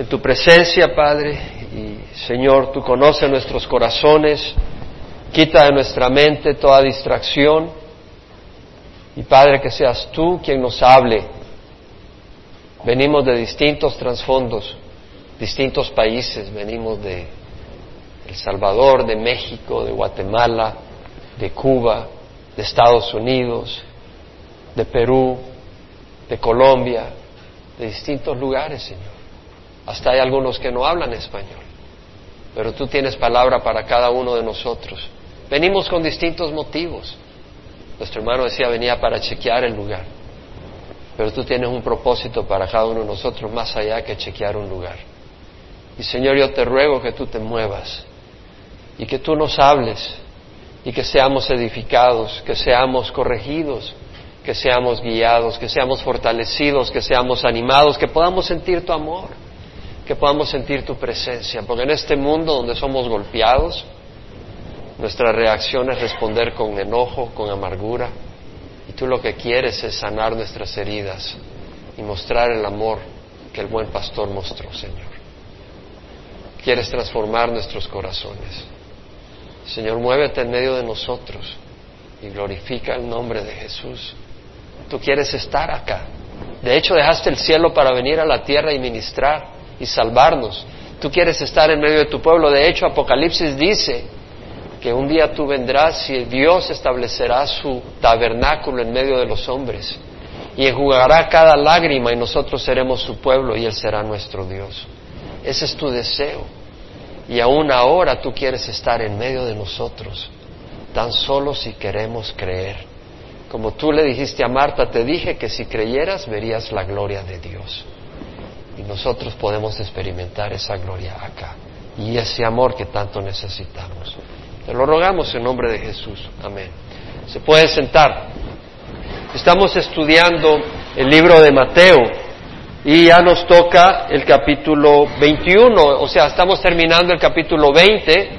en tu presencia, Padre, y Señor, tú conoces nuestros corazones, quita de nuestra mente toda distracción, y Padre, que seas tú quien nos hable. Venimos de distintos trasfondos, distintos países, venimos de El Salvador, de México, de Guatemala, de Cuba, de Estados Unidos, de Perú, de Colombia, de distintos lugares, Señor. Hasta hay algunos que no hablan español, pero tú tienes palabra para cada uno de nosotros. Venimos con distintos motivos. Nuestro hermano decía venía para chequear el lugar, pero tú tienes un propósito para cada uno de nosotros más allá que chequear un lugar. Y Señor, yo te ruego que tú te muevas y que tú nos hables y que seamos edificados, que seamos corregidos, que seamos guiados, que seamos fortalecidos, que seamos animados, que podamos sentir tu amor, que podamos sentir tu presencia, porque en este mundo donde somos golpeados, nuestra reacción es responder con enojo, con amargura, y tú lo que quieres es sanar nuestras heridas y mostrar el amor que el buen pastor mostró, Señor. Quieres transformar nuestros corazones. Señor, muévete en medio de nosotros y glorifica el nombre de Jesús. Tú quieres estar acá. De hecho, dejaste el cielo para venir a la tierra y ministrar y salvarnos. Tú quieres estar en medio de tu pueblo. De hecho, Apocalipsis dice que un día tú vendrás y Dios establecerá su tabernáculo en medio de los hombres y enjugará cada lágrima y nosotros seremos su pueblo y Él será nuestro Dios. Ese es tu deseo. Y aún ahora tú quieres estar en medio de nosotros, tan solo si queremos creer. Como tú le dijiste a Marta, te dije que si creyeras verías la gloria de Dios. Y nosotros podemos experimentar esa gloria acá y ese amor que tanto necesitamos. Te lo rogamos en nombre de Jesús. Amén. Se puede sentar. Estamos estudiando el libro de Mateo y ya nos toca el capítulo 21, o sea, estamos terminando el capítulo 20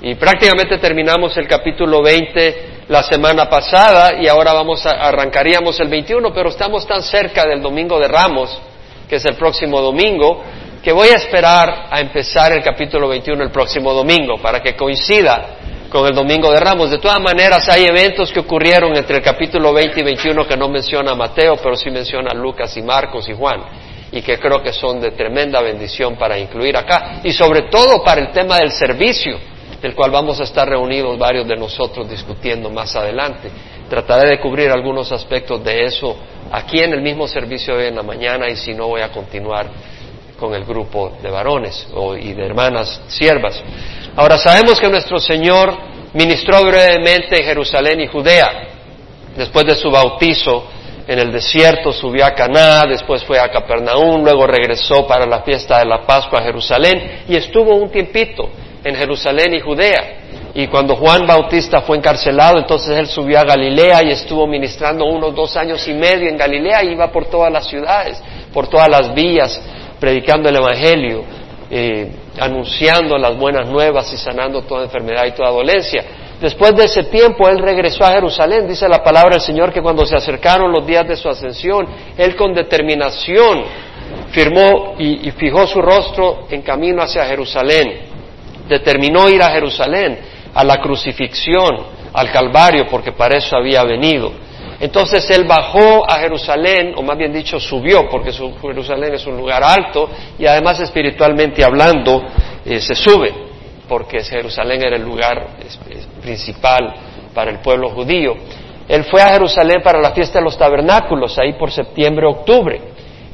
y prácticamente terminamos el capítulo 20 la semana pasada y ahora vamos a, arrancaríamos el 21, pero estamos tan cerca del domingo de Ramos, que es el próximo domingo, que voy a esperar a empezar el capítulo 21 el próximo domingo para que coincida con el Domingo de Ramos. De todas maneras, hay eventos que ocurrieron entre el capítulo 20 y 21 que no menciona Mateo, pero sí menciona Lucas y Marcos y Juan, y que creo que son de tremenda bendición para incluir acá, y sobre todo para el tema del servicio, del cual vamos a estar reunidos varios de nosotros discutiendo más adelante. Trataré de cubrir algunos aspectos de eso aquí en el mismo servicio de hoy en la mañana, y si no voy a continuar con el grupo de varones y de hermanas siervas. Ahora sabemos que nuestro Señor ministró brevemente en Jerusalén y Judea. Después de su bautizo en el desierto subió a Caná, después fue a Capernaum, luego regresó para la fiesta de la Pascua a Jerusalén y estuvo un tiempito en Jerusalén y Judea. Y cuando Juan Bautista fue encarcelado, entonces él subió a Galilea y estuvo ministrando unos dos años y medio en Galilea iba por todas las ciudades, por todas las vías, predicando el Evangelio, eh, anunciando las buenas nuevas y sanando toda enfermedad y toda dolencia. Después de ese tiempo, él regresó a Jerusalén. Dice la palabra del Señor que cuando se acercaron los días de su ascensión, él con determinación firmó y fijó su rostro en camino hacia Jerusalén. Determinó ir a Jerusalén, a la crucifixión, al Calvario, porque para eso había venido. Entonces él bajó a Jerusalén, o más bien dicho, subió, porque Jerusalén es un lugar alto y además espiritualmente hablando eh, se sube, porque Jerusalén era el lugar principal para el pueblo judío. Él fue a Jerusalén para la fiesta de los tabernáculos, ahí por septiembre, octubre,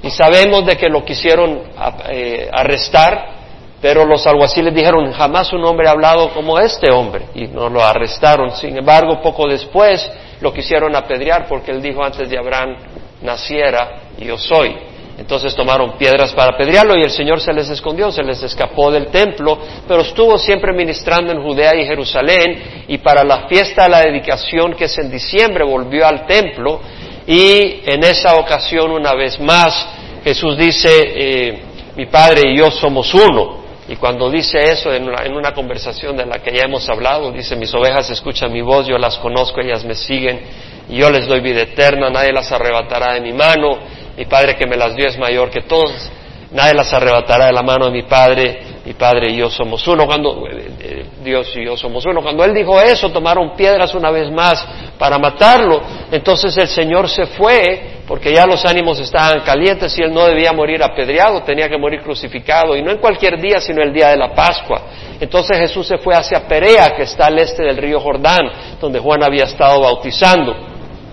y sabemos de que lo quisieron eh, arrestar, pero los alguaciles dijeron, jamás un hombre ha hablado como este hombre, y no lo arrestaron. Sin embargo, poco después, lo quisieron apedrear porque él dijo antes de Abraham naciera, yo soy. Entonces tomaron piedras para apedrearlo y el Señor se les escondió, se les escapó del templo, pero estuvo siempre ministrando en Judea y Jerusalén y para la fiesta de la dedicación que es en diciembre volvió al templo y en esa ocasión una vez más Jesús dice, eh, mi Padre y yo somos uno. Y cuando dice eso en una, conversación de la que ya hemos hablado, dice, mis ovejas escuchan mi voz, yo las conozco, ellas me siguen, y yo les doy vida eterna, nadie las arrebatará de mi mano, mi Padre que me las dio es mayor que todos, nadie las arrebatará de la mano de mi Padre, mi Padre y yo somos uno. Cuando eh, eh, Dios y yo somos uno, cuando él dijo eso, tomaron piedras una vez más para matarlo. Entonces el Señor se fue porque ya los ánimos estaban calientes y él no debía morir apedreado, tenía que morir crucificado y no en cualquier día, sino el día de la Pascua. Entonces Jesús se fue hacia Perea, que está al este del río Jordán, donde Juan había estado bautizando.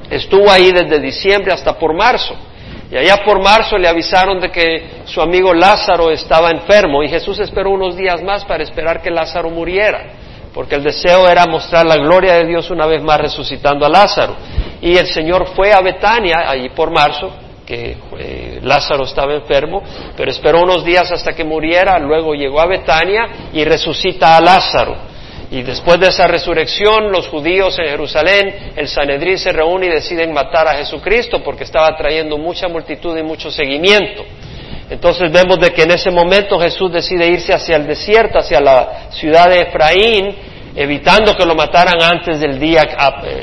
Estuvo ahí desde diciembre hasta por marzo. Y allá por marzo le avisaron de que su amigo Lázaro estaba enfermo y Jesús esperó unos días más para esperar que Lázaro muriera, porque el deseo era mostrar la gloria de Dios una vez más resucitando a Lázaro. Y el Señor fue a Betania, allí por marzo, que eh, Lázaro estaba enfermo, pero esperó unos días hasta que muriera, luego llegó a Betania y resucita a Lázaro. Y después de esa resurrección, los judíos en Jerusalén, el Sanedrín se reúne y deciden matar a Jesucristo porque estaba trayendo mucha multitud y mucho seguimiento. Entonces vemos de que en ese momento Jesús decide irse hacia el desierto, hacia la ciudad de Efraín, evitando que lo mataran antes del día,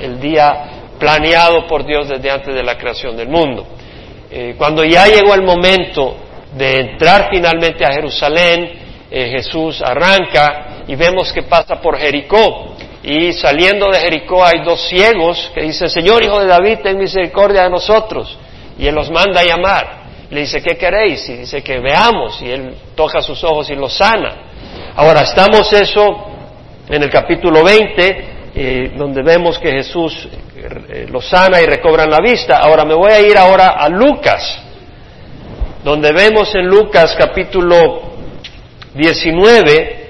el día planeado por Dios desde antes de la creación del mundo. Eh, cuando ya llegó el momento de entrar finalmente a Jerusalén, eh, Jesús arranca y vemos que pasa por Jericó. Y saliendo de Jericó hay dos ciegos que dicen, Señor Hijo de David, ten misericordia de nosotros. Y Él los manda a llamar. Le dice, ¿qué queréis? Y dice que veamos. Y Él toca sus ojos y los sana. Ahora, estamos eso en el capítulo 20, eh, donde vemos que Jesús eh, los sana y recobran la vista. Ahora me voy a ir ahora a Lucas, donde vemos en Lucas capítulo 19,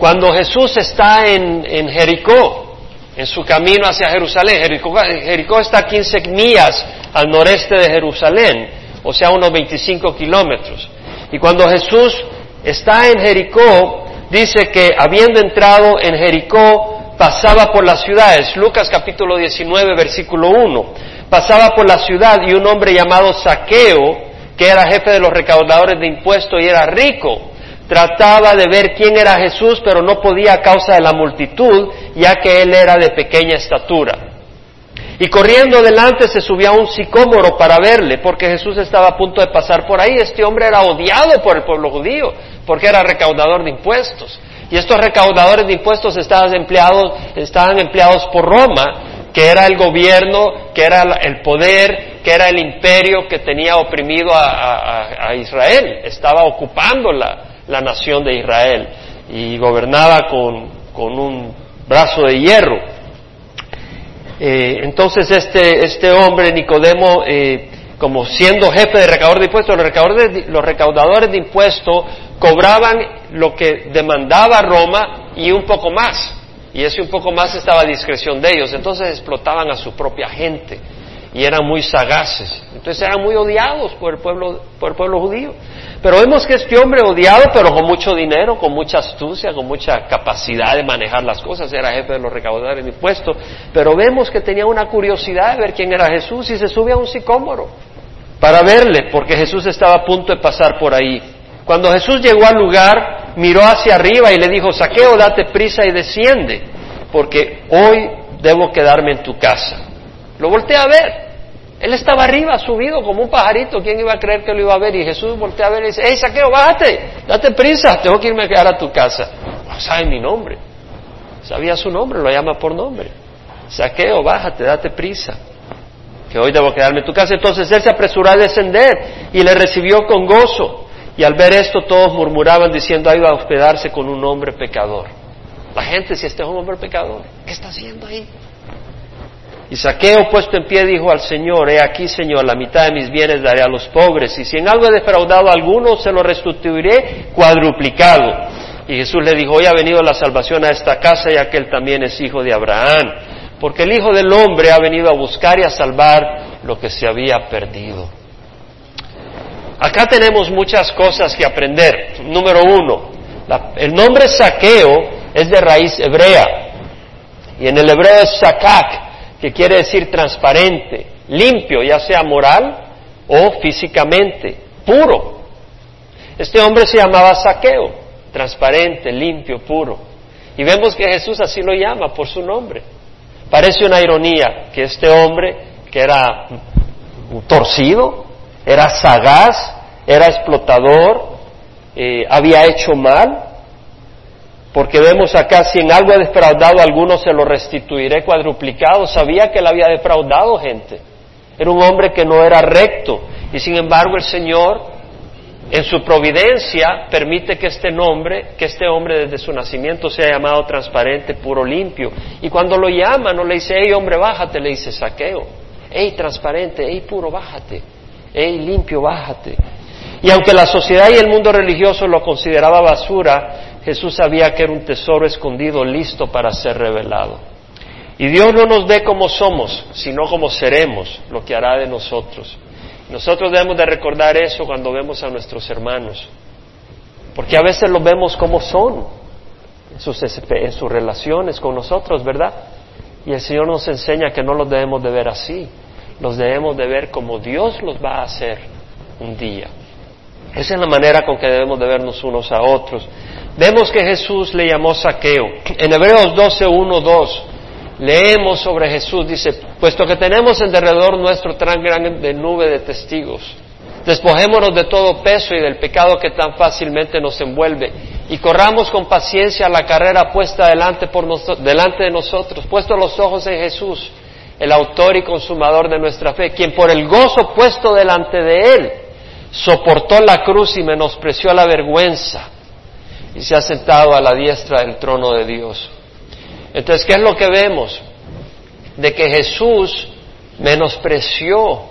cuando Jesús está en, Jericó, en su camino hacia Jerusalén, Jericó, está a 15 millas al noreste de Jerusalén, o sea, unos 25 kilómetros. Y cuando Jesús está en Jericó, dice que habiendo entrado en Jericó, pasaba por las ciudades. Lucas capítulo 19, versículo 1. Pasaba por la ciudad y un hombre llamado Saqueo, que era jefe de los recaudadores de impuestos y era rico, trataba de ver quién era Jesús, pero no podía a causa de la multitud, ya que él era de pequeña estatura. Y corriendo delante se subió a un sicómoro para verle, porque Jesús estaba a punto de pasar por ahí. Este hombre era odiado por el pueblo judío, porque era recaudador de impuestos. Y estos recaudadores de impuestos estaban empleados, estaban empleados por Roma, que era el gobierno, que era el poder, que era el imperio que tenía oprimido a, a Israel. Estaba ocupándola la nación de Israel y gobernaba con, con un brazo de hierro. Eh, entonces este, este hombre, Nicodemo, eh, como siendo jefe de recaudador de impuestos, los recaudadores de, los recaudadores de impuestos cobraban lo que demandaba Roma y un poco más. Y ese un poco más estaba a discreción de ellos. Entonces explotaban a su propia gente y eran muy sagaces. Entonces eran muy odiados por el pueblo, por el pueblo judío. Pero vemos que este hombre odiado, pero con mucho dinero, con mucha astucia, con mucha capacidad de manejar las cosas, era jefe de los recaudadores de impuestos, pero vemos que tenía una curiosidad de ver quién era Jesús y se sube a un sicómoro para verle, porque Jesús estaba a punto de pasar por ahí. Cuando Jesús llegó al lugar, miró hacia arriba y le dijo, Saqueo, date prisa y desciende, porque hoy debo quedarme en tu casa. Lo volteé a ver él estaba arriba, subido como un pajarito. ¿Quién iba a creer que lo iba a ver? Y Jesús voltea a ver y dice, ¡Ey, Saqueo, bájate! Date prisa, tengo que irme a quedar a tu casa. No sabe mi nombre. Sabía su nombre, lo llama por nombre. Saqueo, bájate, date prisa. Que hoy debo quedarme en tu casa. Entonces él se apresuró a descender y le recibió con gozo. Y al ver esto todos murmuraban diciendo, ahí va a hospedarse con un hombre pecador. La gente, si este es un hombre pecador, ¿qué está haciendo ahí? Y Saqueo puesto en pie dijo al Señor, he aquí Señor, la mitad de mis bienes daré a los pobres, y si en algo he defraudado a alguno, se lo restituiré cuadruplicado. Y Jesús le dijo, hoy ha venido la salvación a esta casa, ya que él también es hijo de Abraham, porque el Hijo del Hombre ha venido a buscar y a salvar lo que se había perdido. Acá tenemos muchas cosas que aprender. Número uno, el nombre Saqueo es de raíz hebrea, y en el hebreo es Sakak, que quiere decir transparente, limpio, ya sea moral o físicamente, puro. Este hombre se llamaba Saqueo, transparente, limpio, puro. Y vemos que Jesús así lo llama por su nombre. Parece una ironía que este hombre, que era torcido, era sagaz, era explotador, eh, había hecho mal, porque vemos acá, si en algo he defraudado alguno, se lo restituiré cuadruplicado. Sabía que él había defraudado gente. Era un hombre que no era recto. Y sin embargo el Señor, en su providencia, permite que este nombre, que este hombre desde su nacimiento sea llamado transparente, puro, limpio. Y cuando lo llama, no le dice, hey hombre, bájate, le dice saqueo. Hey transparente, hey puro, bájate. Hey limpio, bájate. Y aunque la sociedad y el mundo religioso lo consideraba basura, Jesús sabía que era un tesoro escondido listo para ser revelado. Y Dios no nos ve como somos, sino como seremos, lo que hará de nosotros. Nosotros debemos de recordar eso cuando vemos a nuestros hermanos, porque a veces los vemos como son en sus, en sus relaciones con nosotros, ¿verdad? Y el Señor nos enseña que no los debemos de ver así, los debemos de ver como Dios los va a hacer un día. Esa es la manera con que debemos de vernos unos a otros. Vemos que Jesús le llamó saqueo. En Hebreos 12, 1, 2, leemos sobre Jesús, dice, puesto que tenemos en derredor nuestro tan grande nube de testigos, despojémonos de todo peso y del pecado que tan fácilmente nos envuelve y corramos con paciencia la carrera puesta delante, por delante de nosotros, puesto los ojos en Jesús, el autor y consumador de nuestra fe, quien por el gozo puesto delante de él, soportó la cruz y menospreció la vergüenza y se ha sentado a la diestra del trono de Dios. Entonces, ¿qué es lo que vemos? De que Jesús menospreció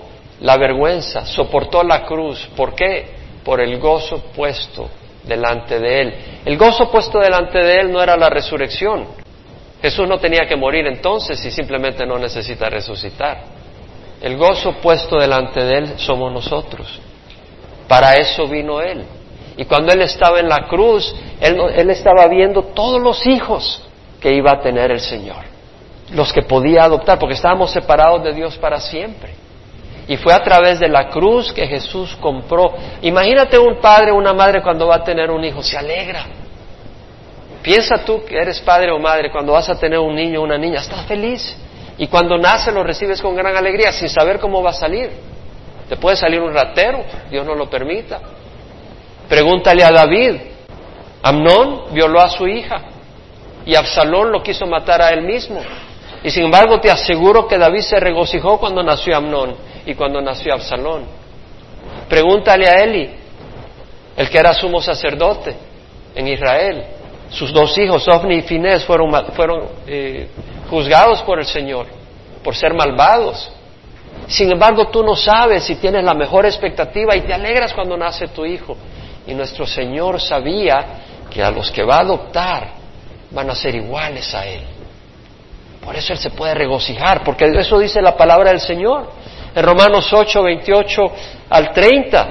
la vergüenza, soportó la cruz. ¿Por qué? Por el gozo puesto delante de él. El gozo puesto delante de él no era la resurrección. Jesús no tenía que morir entonces y simplemente no necesita resucitar. El gozo puesto delante de él somos nosotros. Para eso vino Él. Y cuando Él estaba en la cruz, Él, estaba viendo todos los hijos que iba a tener el Señor, los que podía adoptar, porque estábamos separados de Dios para siempre. Y fue a través de la cruz que Jesús compró. Imagínate un padre o una madre cuando va a tener un hijo, se alegra. Piensa tú que eres padre o madre, cuando vas a tener un niño o una niña, estás feliz. Y cuando nace lo recibes con gran alegría, sin saber cómo va a salir. Te puede salir un ratero, Dios no lo permita. Pregúntale a David. Amnón violó a su hija y Absalón lo quiso matar a él mismo. Y sin embargo te aseguro que David se regocijó cuando nació Amnón y cuando nació Absalón. Pregúntale a Eli, el que era sumo sacerdote en Israel. Sus dos hijos, Ofni y Finés, fueron, eh, juzgados por el Señor por ser malvados. Sin embargo, tú no sabes si tienes la mejor expectativa y te alegras cuando nace tu hijo. Y nuestro Señor sabía que a los que va a adoptar van a ser iguales a Él. Por eso Él se puede regocijar, porque eso dice la palabra del Señor. En Romanos 8, 28 al 30,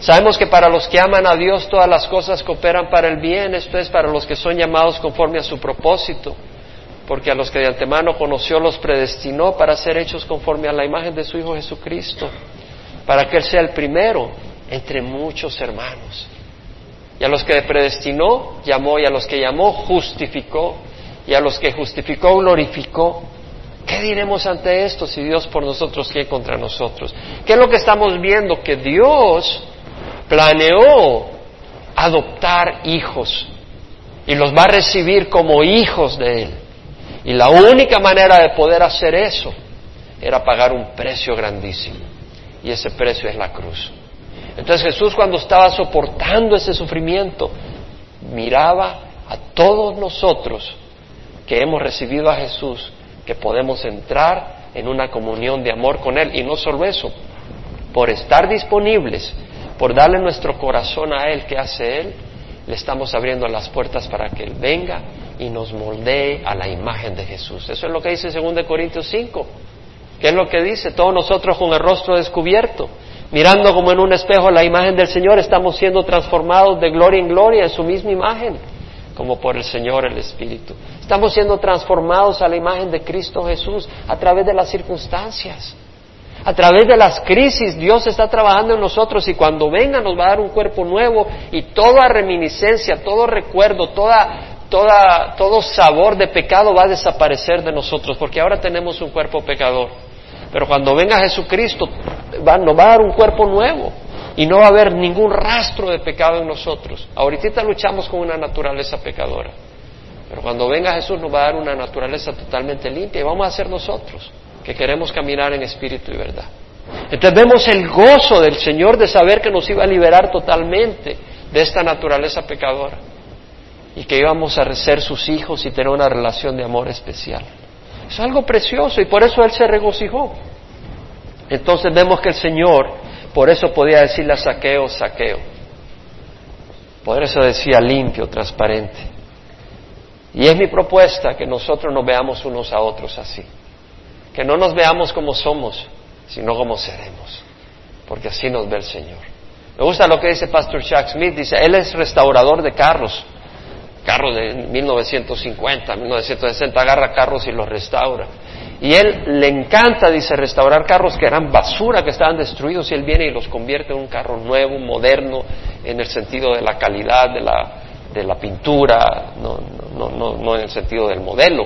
sabemos que para los que aman a Dios todas las cosas cooperan para el bien, esto es para los que son llamados conforme a su propósito porque a los que de antemano conoció los predestinó para ser hechos conforme a la imagen de su Hijo Jesucristo, para que Él sea el primero entre muchos hermanos. Y a los que predestinó, llamó, y a los que llamó, justificó, y a los que justificó, glorificó. ¿Qué diremos ante esto si Dios por nosotros, quiere contra nosotros? ¿Qué es lo que estamos viendo? Que Dios planeó adoptar hijos y los va a recibir como hijos de Él. Y la única manera de poder hacer eso era pagar un precio grandísimo. Y ese precio es la cruz. Entonces Jesús cuando estaba soportando ese sufrimiento, miraba a todos nosotros que hemos recibido a Jesús, que podemos entrar en una comunión de amor con Él. Y no solo eso, por estar disponibles, por darle nuestro corazón a Él, que hace Él, le estamos abriendo las puertas para que Él venga y nos moldee a la imagen de Jesús. Eso es lo que dice 2 Corintios 5. ¿Qué es lo que dice? Todos nosotros con el rostro descubierto, mirando como en un espejo la imagen del Señor, estamos siendo transformados de gloria en gloria en su misma imagen, como por el Señor el Espíritu. Estamos siendo transformados a la imagen de Cristo Jesús a través de las circunstancias. A través de las crisis Dios está trabajando en nosotros y cuando venga nos va a dar un cuerpo nuevo y toda reminiscencia, todo recuerdo, toda todo sabor de pecado va a desaparecer de nosotros, porque ahora tenemos un cuerpo pecador. Pero cuando venga Jesucristo, va, nos va a dar un cuerpo nuevo. y no va a haber ningún rastro de pecado en nosotros. Ahorita luchamos con una naturaleza pecadora, pero cuando venga Jesús nos va a dar una naturaleza totalmente limpia y vamos a ser nosotros que queremos caminar en espíritu y verdad. Entonces vemos el gozo del Señor de saber que nos iba a liberar totalmente de esta naturaleza pecadora y que íbamos a ser sus hijos y tener una relación de amor especial. Es algo precioso y por eso Él se regocijó. Entonces vemos que el Señor, por eso podía decirle saqueo, saqueo. Por eso decía limpio, transparente. Y es mi propuesta que nosotros nos veamos unos a otros así. Que no nos veamos como somos, sino como seremos. Porque así nos ve el Señor. Me gusta lo que dice Pastor Chuck Smith. Dice, Él es restaurador de carros. Carros de 1950, 1960. Agarra carros y los restaura. Y él le encanta, dice, restaurar carros que eran basura, que estaban destruidos, y él viene y los convierte en un carro nuevo, moderno, en el sentido de la calidad de la, de la pintura, no, no, no, no en el sentido del modelo.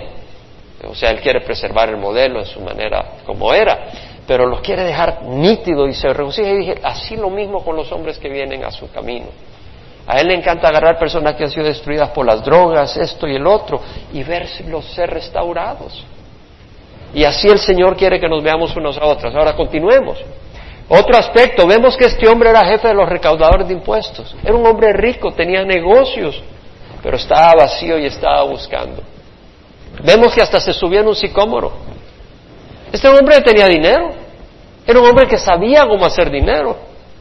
O sea, él quiere preservar el modelo en su manera como era, pero los quiere dejar nítido y se regocija. Y dije, así lo mismo con los hombres que vienen a su camino. A él le encanta agarrar personas que han sido destruidas por las drogas, esto y el otro, y verlos ser restaurados. Y así el Señor quiere que nos veamos unos a otros. Ahora continuemos. Otro aspecto, vemos que este hombre era jefe de los recaudadores de impuestos. Era un hombre rico, tenía negocios, pero estaba vacío y estaba buscando. Vemos que hasta se subió en un sicómoro. Este hombre tenía dinero. Era un hombre que sabía cómo hacer dinero.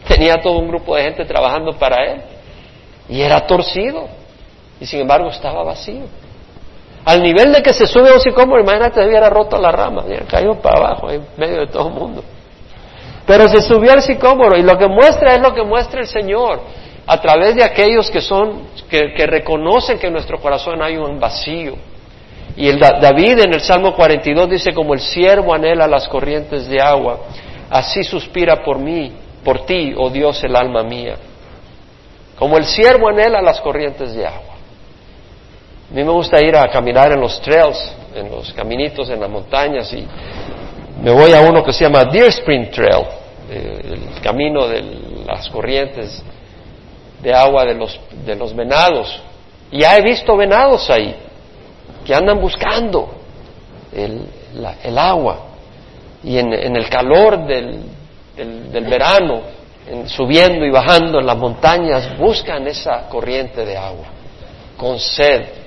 Tenía todo un grupo de gente trabajando para él. Y era torcido. Y sin embargo estaba vacío. Al nivel de que se sube un sicómoro, imagínate, hubiera roto la rama, hubiera caído para abajo, en medio de todo el mundo. Pero se subió al sicómoro y lo que muestra es lo que muestra el Señor a través de aquellos que son, que, que reconocen que en nuestro corazón hay un vacío. Y el David en el Salmo 42 dice, como el siervo anhela las corrientes de agua, así suspira por mí, por ti, oh Dios, el alma mía. Como el siervo anhela las corrientes de agua. A mí me gusta ir a caminar en los trails, en los caminitos, en las montañas y me voy a uno que se llama Deer Spring Trail, eh, el camino de las corrientes de agua de los, de los venados. Y ya he visto venados ahí que andan buscando el, agua y en, el calor del, verano, subiendo y bajando en las montañas, buscan esa corriente de agua con sed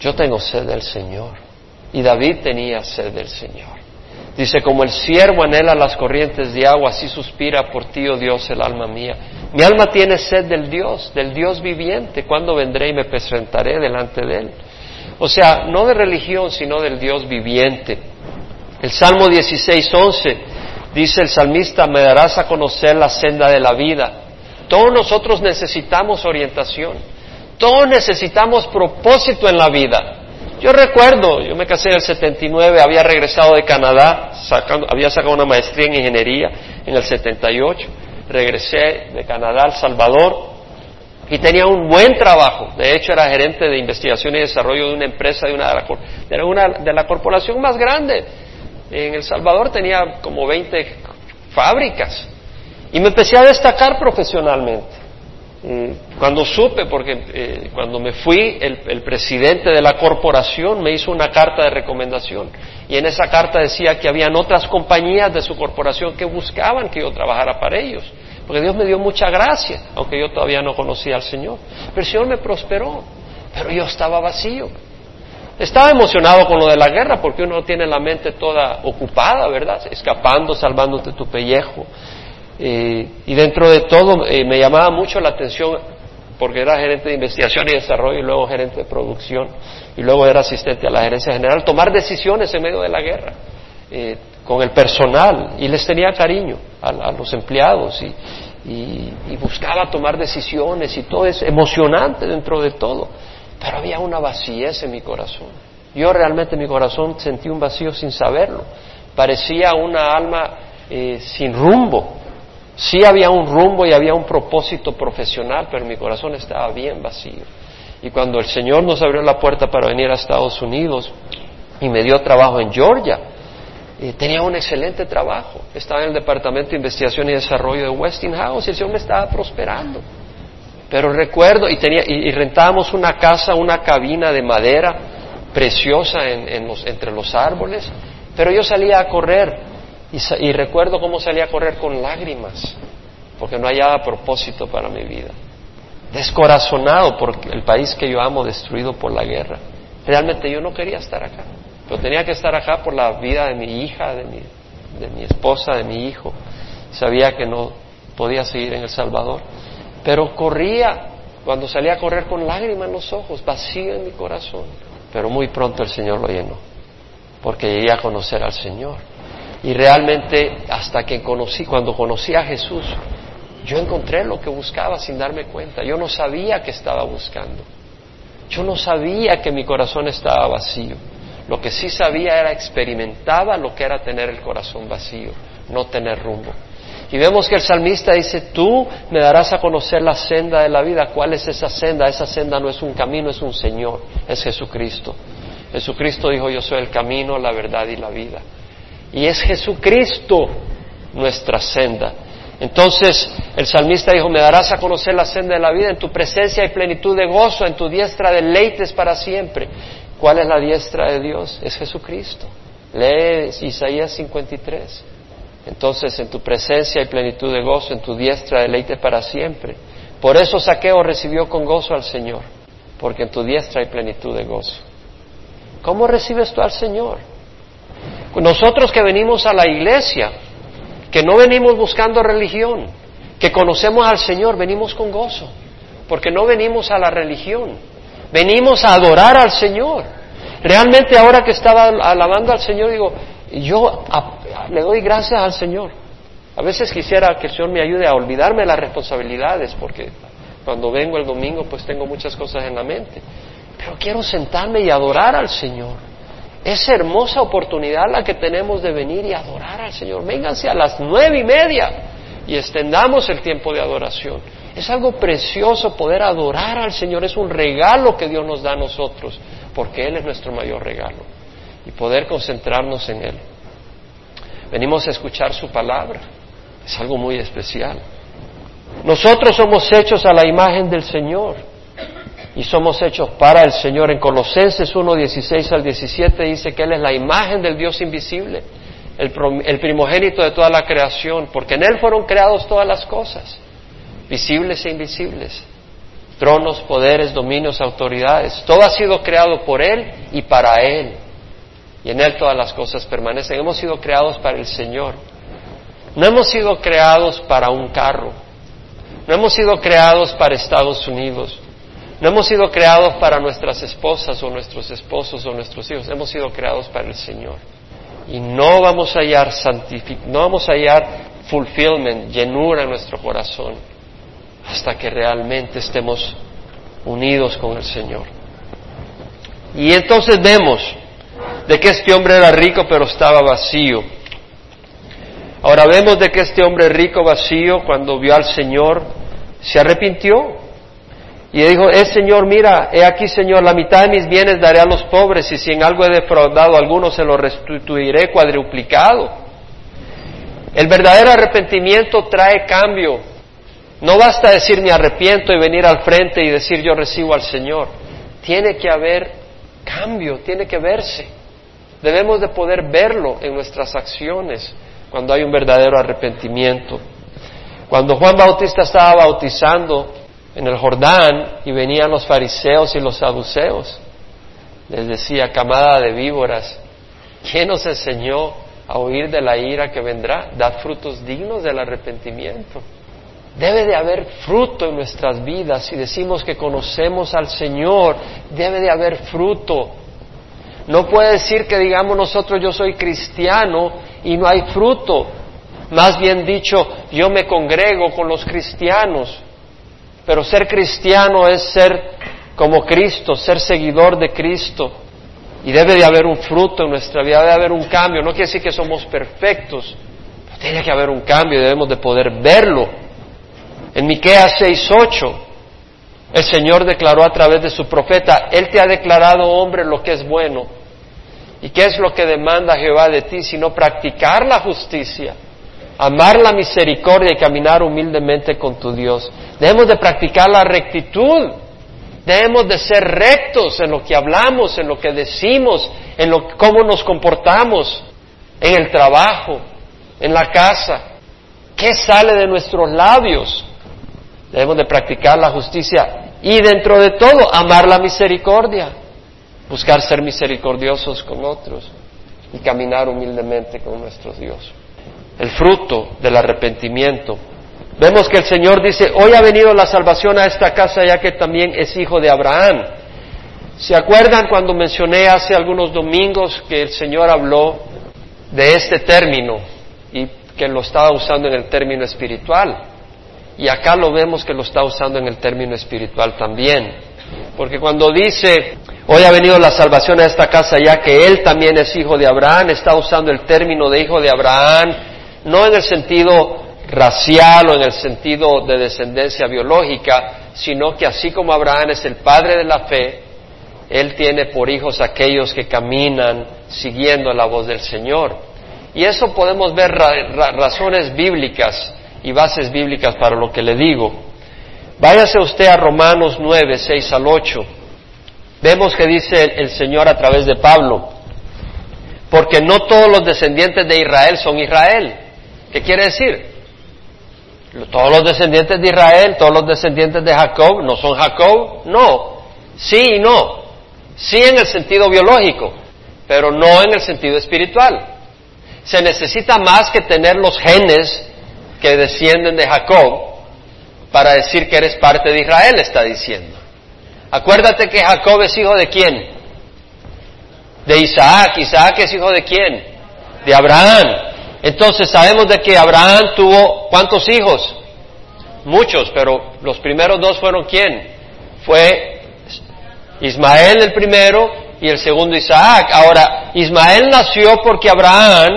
yo tengo sed del Señor. Y David tenía sed del Señor. Dice, como el siervo anhela las corrientes de agua, así suspira por ti, oh Dios, el alma mía. Mi alma tiene sed del Dios, del Dios viviente. ¿Cuándo vendré y me presentaré delante de Él? O sea, no de religión, sino del Dios viviente. El Salmo 16, 11 dice el salmista, me darás a conocer la senda de la vida. Todos nosotros necesitamos orientación. Todos necesitamos propósito en la vida. Yo recuerdo, yo me casé en el 79, había regresado de Canadá, había sacado una maestría en ingeniería en el 78, regresé de Canadá al Salvador y tenía un buen trabajo. De hecho, era gerente de investigación y desarrollo de una empresa de una de la, de una de la corporación más grande. En El Salvador tenía como 20 fábricas y me empecé a destacar profesionalmente. Mm, cuando supe, porque eh, cuando me fui, el, presidente de la corporación me hizo una carta de recomendación y en esa carta decía que habían otras compañías de su corporación que buscaban que yo trabajara para ellos, porque Dios me dio mucha gracia, aunque yo todavía no conocía al Señor. Pero el Señor me prosperó, pero yo estaba vacío. Estaba emocionado con lo de la guerra, porque uno tiene la mente toda ocupada, ¿verdad? Escapando, salvándote tu pellejo, eh, y dentro de todo eh, me llamaba mucho la atención porque era gerente de investigación y desarrollo y luego gerente de producción y luego era asistente a la gerencia general, tomar decisiones en medio de la guerra eh, con el personal y les tenía cariño a, los empleados y, y, buscaba tomar decisiones y todo es emocionante dentro de todo, pero había una vacíez en mi corazón. Yo realmente en mi corazón sentí un vacío sin saberlo, parecía una alma sin rumbo, Sí había un rumbo y había un propósito profesional, pero mi corazón estaba bien vacío. Y cuando el Señor nos abrió la puerta para venir a Estados Unidos y me dio trabajo en Georgia, eh, tenía un excelente trabajo. Estaba en el Departamento de Investigación y Desarrollo de Westinghouse y el Señor me estaba prosperando. Pero recuerdo, y, tenía, y, rentábamos una casa, una cabina de madera preciosa entre los árboles, pero yo salía a correr y, recuerdo cómo salía a correr con lágrimas, porque no hallaba propósito para mi vida. Descorazonado por el país que yo amo destruido por la guerra. Realmente yo no quería estar acá, pero tenía que estar acá por la vida de mi hija, de mi, de mi esposa, de mi hijo. Sabía que no podía seguir en El Salvador. Pero corría, cuando salía a correr con lágrimas en los ojos, vacío en mi corazón. Pero muy pronto el Señor lo llenó, porque llegué a conocer al Señor. Y realmente hasta que conocí, cuando conocí a Jesús, yo encontré lo que buscaba sin darme cuenta. Yo no sabía que estaba buscando. Yo no sabía que mi corazón estaba vacío. Lo que sí sabía era experimentaba lo que era tener el corazón vacío, no tener rumbo. Y vemos que el salmista dice, tú me darás a conocer la senda de la vida. ¿Cuál es esa senda? Esa senda no es un camino, es un Señor, es Jesucristo. Jesucristo dijo, yo soy el camino, la verdad y la vida. Y es Jesucristo nuestra senda. Entonces el salmista dijo, me darás a conocer la senda de la vida, en tu presencia hay plenitud de gozo, en tu diestra deleites para siempre. ¿Cuál es la diestra de Dios? Es Jesucristo. Lee Isaías 53. Entonces en tu presencia hay plenitud de gozo, en tu diestra deleite para siempre. Por eso Saqueo recibió con gozo al Señor, porque en tu diestra hay plenitud de gozo. ¿Cómo recibes tú al Señor? Nosotros que venimos a la iglesia, que no venimos buscando religión, que conocemos al Señor, venimos con gozo, porque no venimos a la religión, venimos a adorar al Señor. Realmente ahora que estaba alabando al Señor, digo, yo le doy gracias al Señor. A veces quisiera que el Señor me ayude a olvidarme las responsabilidades, porque cuando vengo el domingo pues tengo muchas cosas en la mente. Pero quiero sentarme y adorar al Señor. Es hermosa oportunidad la que tenemos de venir y adorar al Señor. Vénganse a las nueve y media y extendamos el tiempo de adoración. Es algo precioso poder adorar al Señor. Es un regalo que Dios nos da a nosotros, porque Él es nuestro mayor regalo. Y poder concentrarnos en Él. Venimos a escuchar su palabra. Es algo muy especial. Nosotros somos hechos a la imagen del Señor y somos hechos para el Señor. En Colosenses 1, 16 al 17 dice que Él es la imagen del Dios invisible, el, el primogénito de toda la creación, porque en Él fueron creados todas las cosas, visibles e invisibles, tronos, poderes, dominios, autoridades. Todo ha sido creado por Él y para Él y en Él todas las cosas permanecen. Hemos sido creados para el Señor. No hemos sido creados para un carro. No hemos sido creados para Estados Unidos. No hemos sido creados para nuestras esposas o nuestros esposos o nuestros hijos. Hemos sido creados para el Señor. Y no vamos a hallar no vamos a hallar fulfillment, llenura en nuestro corazón hasta que realmente estemos unidos con el Señor. Y entonces vemos de que este hombre era rico pero estaba vacío. Ahora vemos de que este hombre rico vacío cuando vio al Señor se arrepintió y dijo, eh Señor, mira, he aquí Señor, la mitad de mis bienes daré a los pobres y si en algo he defraudado a alguno se lo restituiré cuadruplicado. El verdadero arrepentimiento trae cambio. No basta decir me arrepiento y venir al frente y decir yo recibo al Señor. Tiene que haber cambio, tiene que verse. Debemos de poder verlo en nuestras acciones cuando hay un verdadero arrepentimiento. Cuando Juan Bautista estaba bautizando en el Jordán y venían los fariseos y los saduceos, les decía, camada de víboras, ¿quién nos enseñó a huir de la ira que vendrá? Dad frutos dignos del arrepentimiento. Debe de haber fruto en nuestras vidas. Si decimos que conocemos al Señor, debe de haber fruto. No puede decir que digamos nosotros yo soy cristiano y no hay fruto. Más bien dicho, yo me congrego con los cristianos. Pero ser cristiano es ser como Cristo, ser seguidor de Cristo. Y debe de haber un fruto en nuestra vida, debe de haber un cambio. No quiere decir que somos perfectos, pero tiene que haber un cambio y debemos de poder verlo. En Miqueas 6:8 el Señor declaró a través de su profeta, Él te ha declarado hombre lo que es bueno ¿Y qué es lo que demanda Jehová de ti sino practicar la justicia, amar la misericordia y caminar humildemente con tu Dios? Debemos de practicar la rectitud. Debemos de ser rectos en lo que hablamos, en lo que decimos, en lo, cómo nos comportamos, en el trabajo, en la casa. ¿Qué sale de nuestros labios? Debemos de practicar la justicia y dentro de todo amar la misericordia, buscar ser misericordiosos con otros y caminar humildemente con nuestro Dios. El fruto del arrepentimiento Vemos que el Señor dice, hoy ha venido la salvación a esta casa ya que también es hijo de Abraham. ¿Se acuerdan cuando mencioné hace algunos domingos que el Señor habló de este término y que lo estaba usando en el término espiritual? Y acá lo vemos que lo está usando en el término espiritual también. Porque cuando dice, hoy ha venido la salvación a esta casa ya que él también es hijo de Abraham, está usando el término de hijo de Abraham, no en el sentido racial o en el sentido de descendencia biológica, sino que así como Abraham es el padre de la fe, él tiene por hijos aquellos que caminan siguiendo la voz del Señor. Y eso podemos ver razones bíblicas y bases bíblicas para lo que le digo. Váyase usted a Romanos 9, 6 al 8. Vemos que dice el Señor a través de Pablo, porque no todos los descendientes de Israel son Israel. ¿Qué quiere decir? Todos los descendientes de Israel, todos los descendientes de Jacob, ¿no son Jacob? No. Sí y no. Sí en el sentido biológico, pero no en el sentido espiritual. Se necesita más que tener los genes que descienden de Jacob para decir que eres parte de Israel, está diciendo. Acuérdate que Jacob es hijo de quién? De Isaac. Isaac es hijo de quién? De Abraham. Entonces sabemos de que Abraham tuvo cuántos hijos? Muchos, pero los primeros dos fueron quién? Fue Ismael el primero y el segundo Isaac. Ahora, Ismael nació porque Abraham,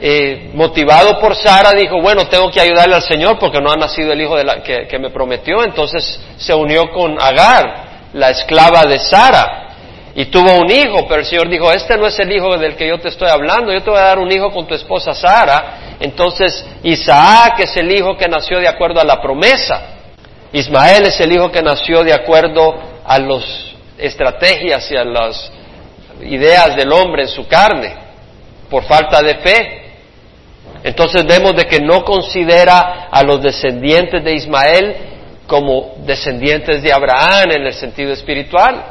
eh, motivado por Sara, dijo, bueno, tengo que ayudarle al Señor porque no ha nacido el hijo de la, que me prometió. Entonces se unió con Agar, la esclava de Sara y tuvo un hijo, pero el Señor dijo, este no es el hijo del que yo te estoy hablando, yo te voy a dar un hijo con tu esposa Sara. Entonces Isaac es el hijo que nació de acuerdo a la promesa. Ismael es el hijo que nació de acuerdo a las estrategias y a las ideas del hombre en su carne, por falta de fe. Entonces vemos de que no considera a los descendientes de Ismael como descendientes de Abraham en el sentido espiritual.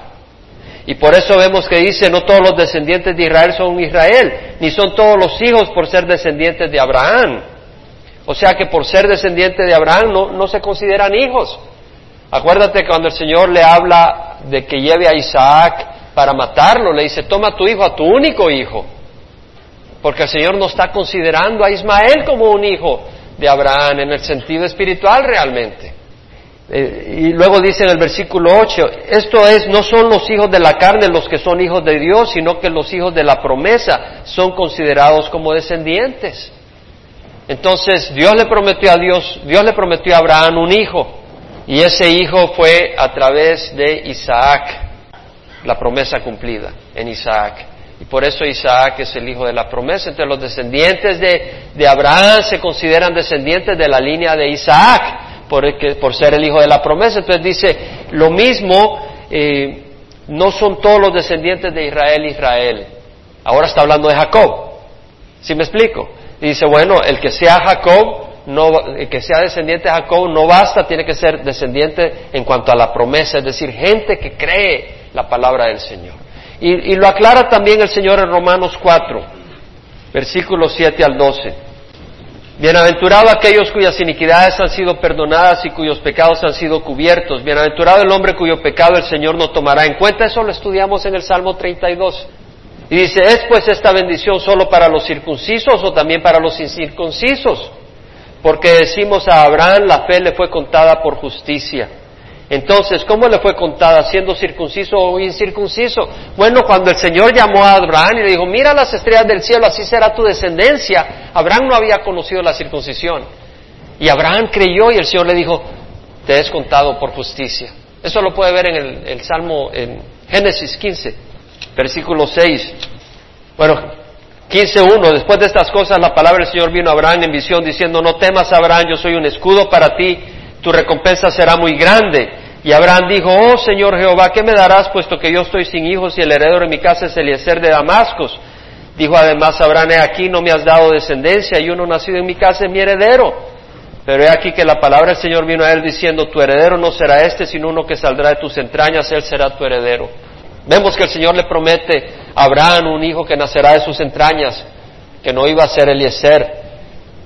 Y por eso vemos que dice, no todos los descendientes de Israel son Israel, ni son todos los hijos por ser descendientes de Abraham. O sea que por ser descendiente de Abraham no, se consideran hijos. Acuérdate cuando el Señor le habla de que lleve a Isaac para matarlo, le dice, toma tu hijo, a tu único hijo. Porque el Señor no está considerando a Ismael como un hijo de Abraham en el sentido espiritual realmente. Eh, y luego dice en el versículo 8, esto es, no son los hijos de la carne los que son hijos de Dios, sino que los hijos de la promesa son considerados como descendientes. Entonces Dios le prometió a Dios, Dios le prometió a Abraham un hijo, y ese hijo fue a través de Isaac, la promesa cumplida en Isaac. Y por eso Isaac es el hijo de la promesa. Entre los descendientes de, de Abraham se consideran descendientes de la línea de Isaac por, ser el hijo de la promesa. Entonces dice, lo mismo, eh, no son todos los descendientes de Israel Israel. Ahora está hablando de Jacob. ¿Sí me explico? dice, bueno, el que sea Jacob, no, el que sea descendiente de Jacob no basta, tiene que ser descendiente en cuanto a la promesa, es decir, gente que cree la palabra del Señor. Y, y lo aclara también el Señor en Romanos 4, versículos 7 al 12. Bienaventurado aquellos cuyas iniquidades han sido perdonadas y cuyos pecados han sido cubiertos. Bienaventurado el hombre cuyo pecado el Señor no tomará en cuenta. Eso lo estudiamos en el Salmo 32. Y dice, ¿es pues esta bendición solo para los circuncisos o también para los incircuncisos? Porque decimos a Abraham, la fe le fue contada por justicia. Entonces, ¿cómo le fue contada? ¿Siendo circunciso o incircunciso? Bueno, cuando el Señor llamó a Abraham y le dijo, mira las estrellas del cielo, así será tu descendencia, Abraham no había conocido la circuncisión. Y Abraham creyó y el Señor le dijo, te es contado por justicia. Eso lo puede ver en el, el Salmo, en Génesis 15, versículo 6. Bueno, 15.1, después de estas cosas la palabra del Señor vino a Abraham en visión diciendo, no temas Abraham, yo soy un escudo para ti, tu recompensa será muy grande. Y Abraham dijo, oh Señor Jehová, ¿qué me darás puesto que yo estoy sin hijos y el heredero de mi casa es Eliezer de Damascos? Dijo además Abraham, he aquí no me has dado descendencia y uno nacido en mi casa es mi heredero. Pero he aquí que la palabra del Señor vino a él diciendo, tu heredero no será este, sino uno que saldrá de tus entrañas, él será tu heredero. Vemos que el Señor le promete a Abraham un hijo que nacerá de sus entrañas, que no iba a ser Eliezer,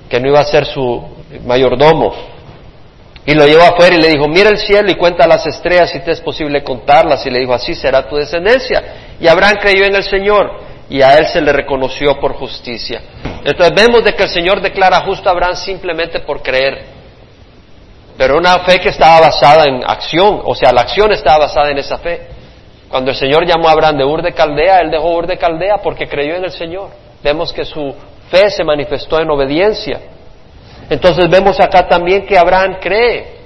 que no iba a ser su mayordomo. Y lo llevó afuera y le dijo, mira el cielo y cuenta las estrellas si te es posible contarlas. Y le dijo, así será tu descendencia. Y Abraham creyó en el Señor y a él se le reconoció por justicia. Entonces vemos de que el Señor declara justo a Abraham simplemente por creer, pero una fe que estaba basada en acción, o sea, la acción estaba basada en esa fe. Cuando el Señor llamó a Abraham de Ur de Caldea, él dejó Ur de Caldea porque creyó en el Señor. Vemos que su fe se manifestó en obediencia. Entonces vemos acá también que Abraham cree.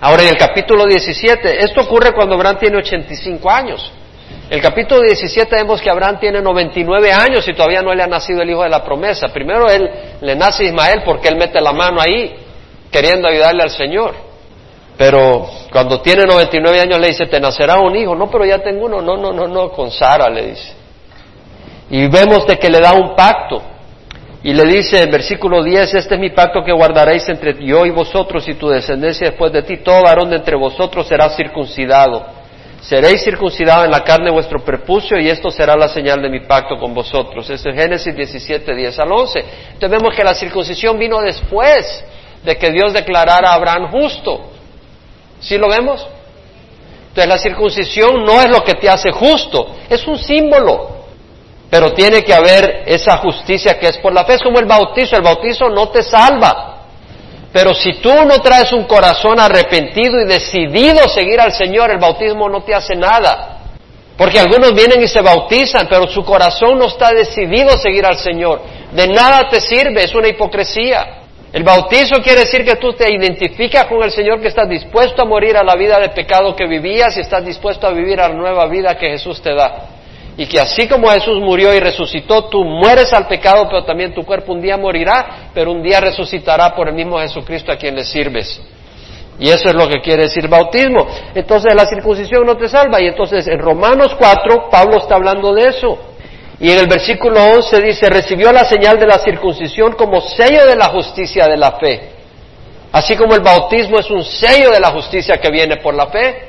Ahora en el capítulo 17, esto ocurre cuando Abraham tiene 85 años. El capítulo 17 vemos que Abraham tiene 99 años y todavía no le ha nacido el hijo de la promesa. Primero él le nace Ismael porque él mete la mano ahí, queriendo ayudarle al Señor. Pero cuando tiene 99 años le dice, te nacerá un hijo. No, pero ya tengo uno. No, no, no, no, con Sara le dice. Y vemos de que le da un pacto. Y le dice en versículo 10, este es mi pacto que guardaréis entre yo y vosotros y tu descendencia después de ti. Todo varón de entre vosotros será circuncidado Seréis circuncidados en la carne vuestro prepucio y esto será la señal de mi pacto con vosotros. Es en Génesis 17, 10 al 11. Entonces vemos que la circuncisión vino después de que Dios declarara a Abraham justo. ¿Sí lo vemos? Entonces la circuncisión no es lo que te hace justo, es un símbolo. Pero tiene que haber esa justicia que es por la fe. Es como el bautizo. El bautizo no te salva. Pero si tú no traes un corazón arrepentido y decidido seguir al Señor, el bautismo no te hace nada. Porque algunos vienen y se bautizan, pero su corazón no está decidido a seguir al Señor. De nada te sirve, es una hipocresía. El bautizo quiere decir que tú te identificas con el Señor, que estás dispuesto a morir a la vida de pecado que vivías y estás dispuesto a vivir a la nueva vida que Jesús te da y que así como Jesús murió y resucitó, tú mueres al pecado, pero también tu cuerpo un día morirá, pero un día resucitará por el mismo Jesucristo a quien le sirves. Y eso es lo que quiere decir bautismo. Entonces la circuncisión no te salva. Y entonces en Romanos 4 Pablo está hablando de eso. Y en el versículo 11 dice, recibió la señal de la circuncisión como sello de la justicia de la fe. Así como el bautismo es un sello de la justicia que viene por la fe,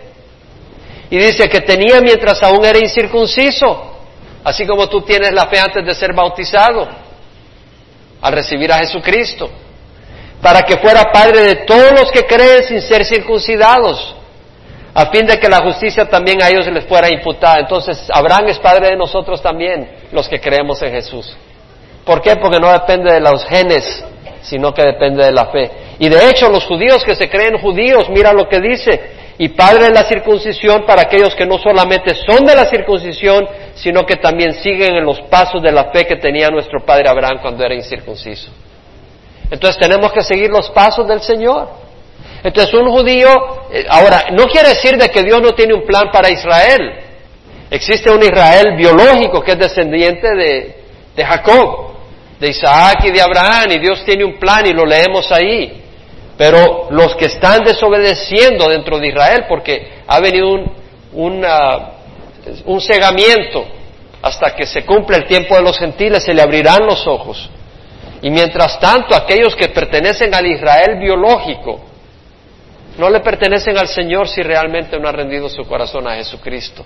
y dice que tenía mientras aún era incircunciso, así como tú tienes la fe antes de ser bautizado, al recibir a Jesucristo, para que fuera padre de todos los que creen sin ser circuncidados, a fin de que la justicia también a ellos les fuera imputada. Entonces, Abraham es padre de nosotros también, los que creemos en Jesús. ¿Por qué? Porque no depende de los genes, sino que depende de la fe. Y de hecho, los judíos que se creen judíos, mira lo que dice, y padre de la circuncisión para aquellos que no solamente son de la circuncisión, sino que también siguen en los pasos de la fe que tenía nuestro padre Abraham cuando era incircunciso. Entonces tenemos que seguir los pasos del Señor. Entonces un judío, eh, ahora, no quiere decir de que Dios no tiene un plan para Israel. Existe un Israel biológico que es descendiente de, de Jacob, de Isaac y de Abraham, y Dios tiene un plan y lo leemos ahí. Pero los que están desobedeciendo dentro de Israel, porque ha venido un, un cegamiento hasta que se cumpla el tiempo de los gentiles, se le abrirán los ojos. Y mientras tanto, aquellos que pertenecen al Israel biológico, no le pertenecen al Señor si realmente no han rendido su corazón a Jesucristo.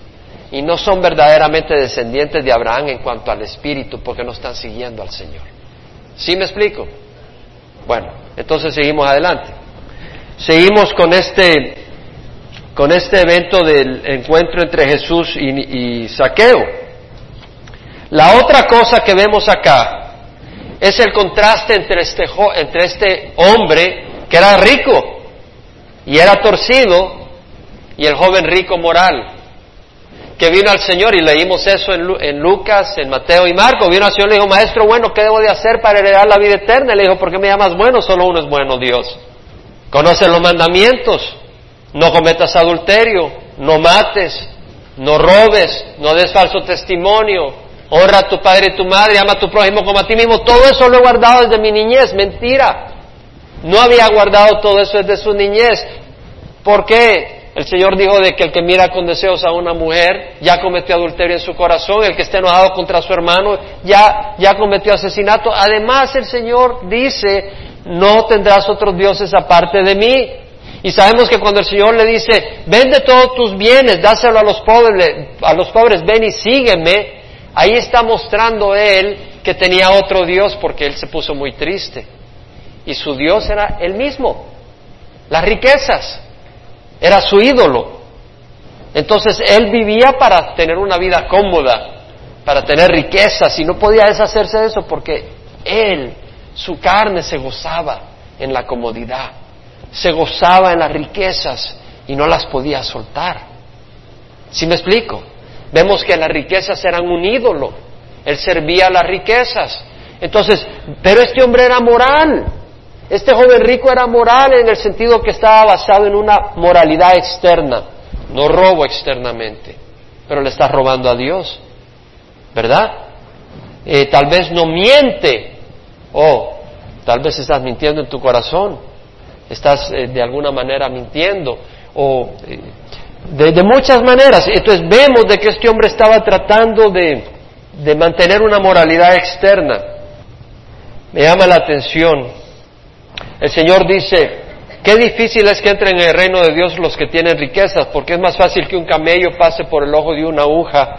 Y no son verdaderamente descendientes de Abraham en cuanto al Espíritu, porque no están siguiendo al Señor. ¿Sí me explico? Bueno, entonces seguimos adelante. Seguimos con este, con este evento del encuentro entre Jesús y, Saqueo. La otra cosa que vemos acá es el contraste entre este, entre este hombre que era rico y era torcido y el joven rico moral que vino al Señor y leímos eso en, Lucas, en Mateo y Marco. Vino al Señor y le dijo, maestro, bueno, ¿qué debo de hacer para heredar la vida eterna? Le dijo, ¿por qué me llamas bueno? Solo uno es bueno, Dios. Conoce los mandamientos. No cometas adulterio, no mates, no robes, no des falso testimonio, honra a tu padre y tu madre, ama a tu prójimo como a ti mismo. Todo eso lo he guardado desde mi niñez. Mentira. No había guardado todo eso desde su niñez. ¿Por qué? El Señor dijo de que el que mira con deseos a una mujer ya cometió adulterio en su corazón, el que esté enojado contra su hermano ya, ya cometió asesinato. Además el Señor dice, no tendrás otros dioses aparte de mí. Y sabemos que cuando el Señor le dice, vende todos tus bienes, dáselo a los pobres, a los pobres, ven y sígueme, ahí está mostrando Él que tenía otro Dios porque Él se puso muy triste. Y su Dios era Él mismo, las riquezas era su ídolo. Entonces él vivía para tener una vida cómoda, para tener riquezas y no podía deshacerse de eso porque él, su carne se gozaba en la comodidad, se gozaba en las riquezas y no las podía soltar. ¿Sí me explico? Vemos que las riquezas eran un ídolo, él servía a las riquezas. Entonces, pero este hombre era moral, este joven rico era moral en el sentido que estaba basado en una moralidad externa. No robo externamente, pero le estás robando a Dios, ¿verdad? Eh, tal vez no miente, o tal vez estás mintiendo en tu corazón, estás eh, de alguna manera mintiendo, o eh, de, muchas maneras. Entonces vemos de que este hombre estaba tratando de mantener una moralidad externa. Me llama la atención el Señor dice, qué difícil es que entren en el reino de Dios los que tienen riquezas, porque es más fácil que un camello pase por el ojo de una aguja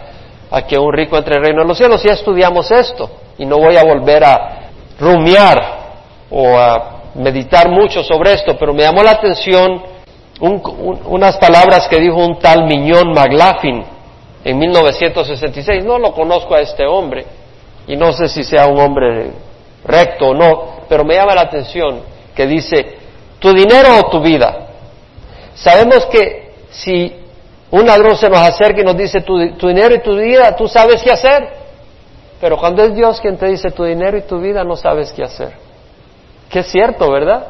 a que un rico entre en el reino de los cielos. Ya estudiamos esto y no voy a volver a rumiar o a meditar mucho sobre esto, pero me llamó la atención unas palabras que dijo un tal Miñón McLaughlin en 1966. No lo conozco a este hombre y no sé si sea un hombre recto o no, pero me llama la atención que dice, tu dinero o tu vida. Sabemos que si un ladrón se nos acerca y nos dice tu, dinero y tu vida, tú sabes qué hacer. Pero cuando es Dios quien te dice tu dinero y tu vida, no sabes qué hacer. Que es cierto, ¿verdad?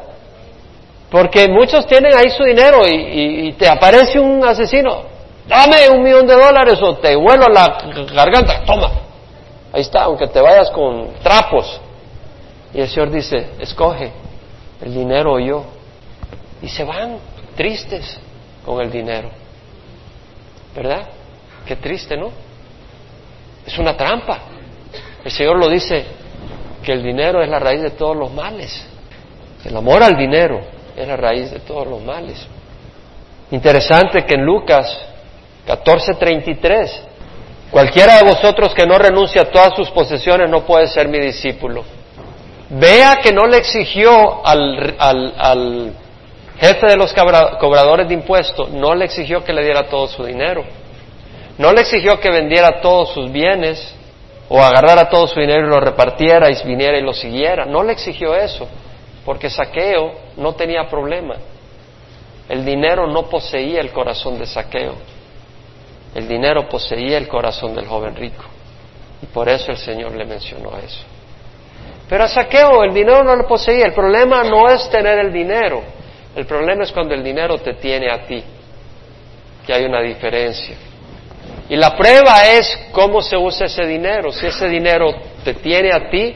Porque muchos tienen ahí su dinero y, y, te aparece un asesino, dame un millón de dólares o te vuelo la garganta, toma. Ahí está, aunque te vayas con trapos. Y el Señor dice, escoge, el dinero o yo. Y se van tristes con el dinero. ¿Verdad? Qué triste, ¿no? Es una trampa. El Señor lo dice, que el dinero es la raíz de todos los males. El amor al dinero es la raíz de todos los males. Interesante que en Lucas 14:33, cualquiera de vosotros que no renuncie a todas sus posesiones no puede ser mi discípulo. Vea que no le exigió al, al, jefe de los cobradores de impuestos, no le exigió que le diera todo su dinero. No le exigió que vendiera todos sus bienes o agarrara todo su dinero y lo repartiera y viniera y lo siguiera. No le exigió eso, porque Saqueo no tenía problema. El dinero no poseía el corazón de Saqueo. El dinero poseía el corazón del joven rico. Y por eso el Señor le mencionó eso. Pero a Saqueo el dinero no lo poseía. El problema no es tener el dinero. El problema es cuando el dinero te tiene a ti. Que hay una diferencia. Y la prueba es cómo se usa ese dinero. Si ese dinero te tiene a ti,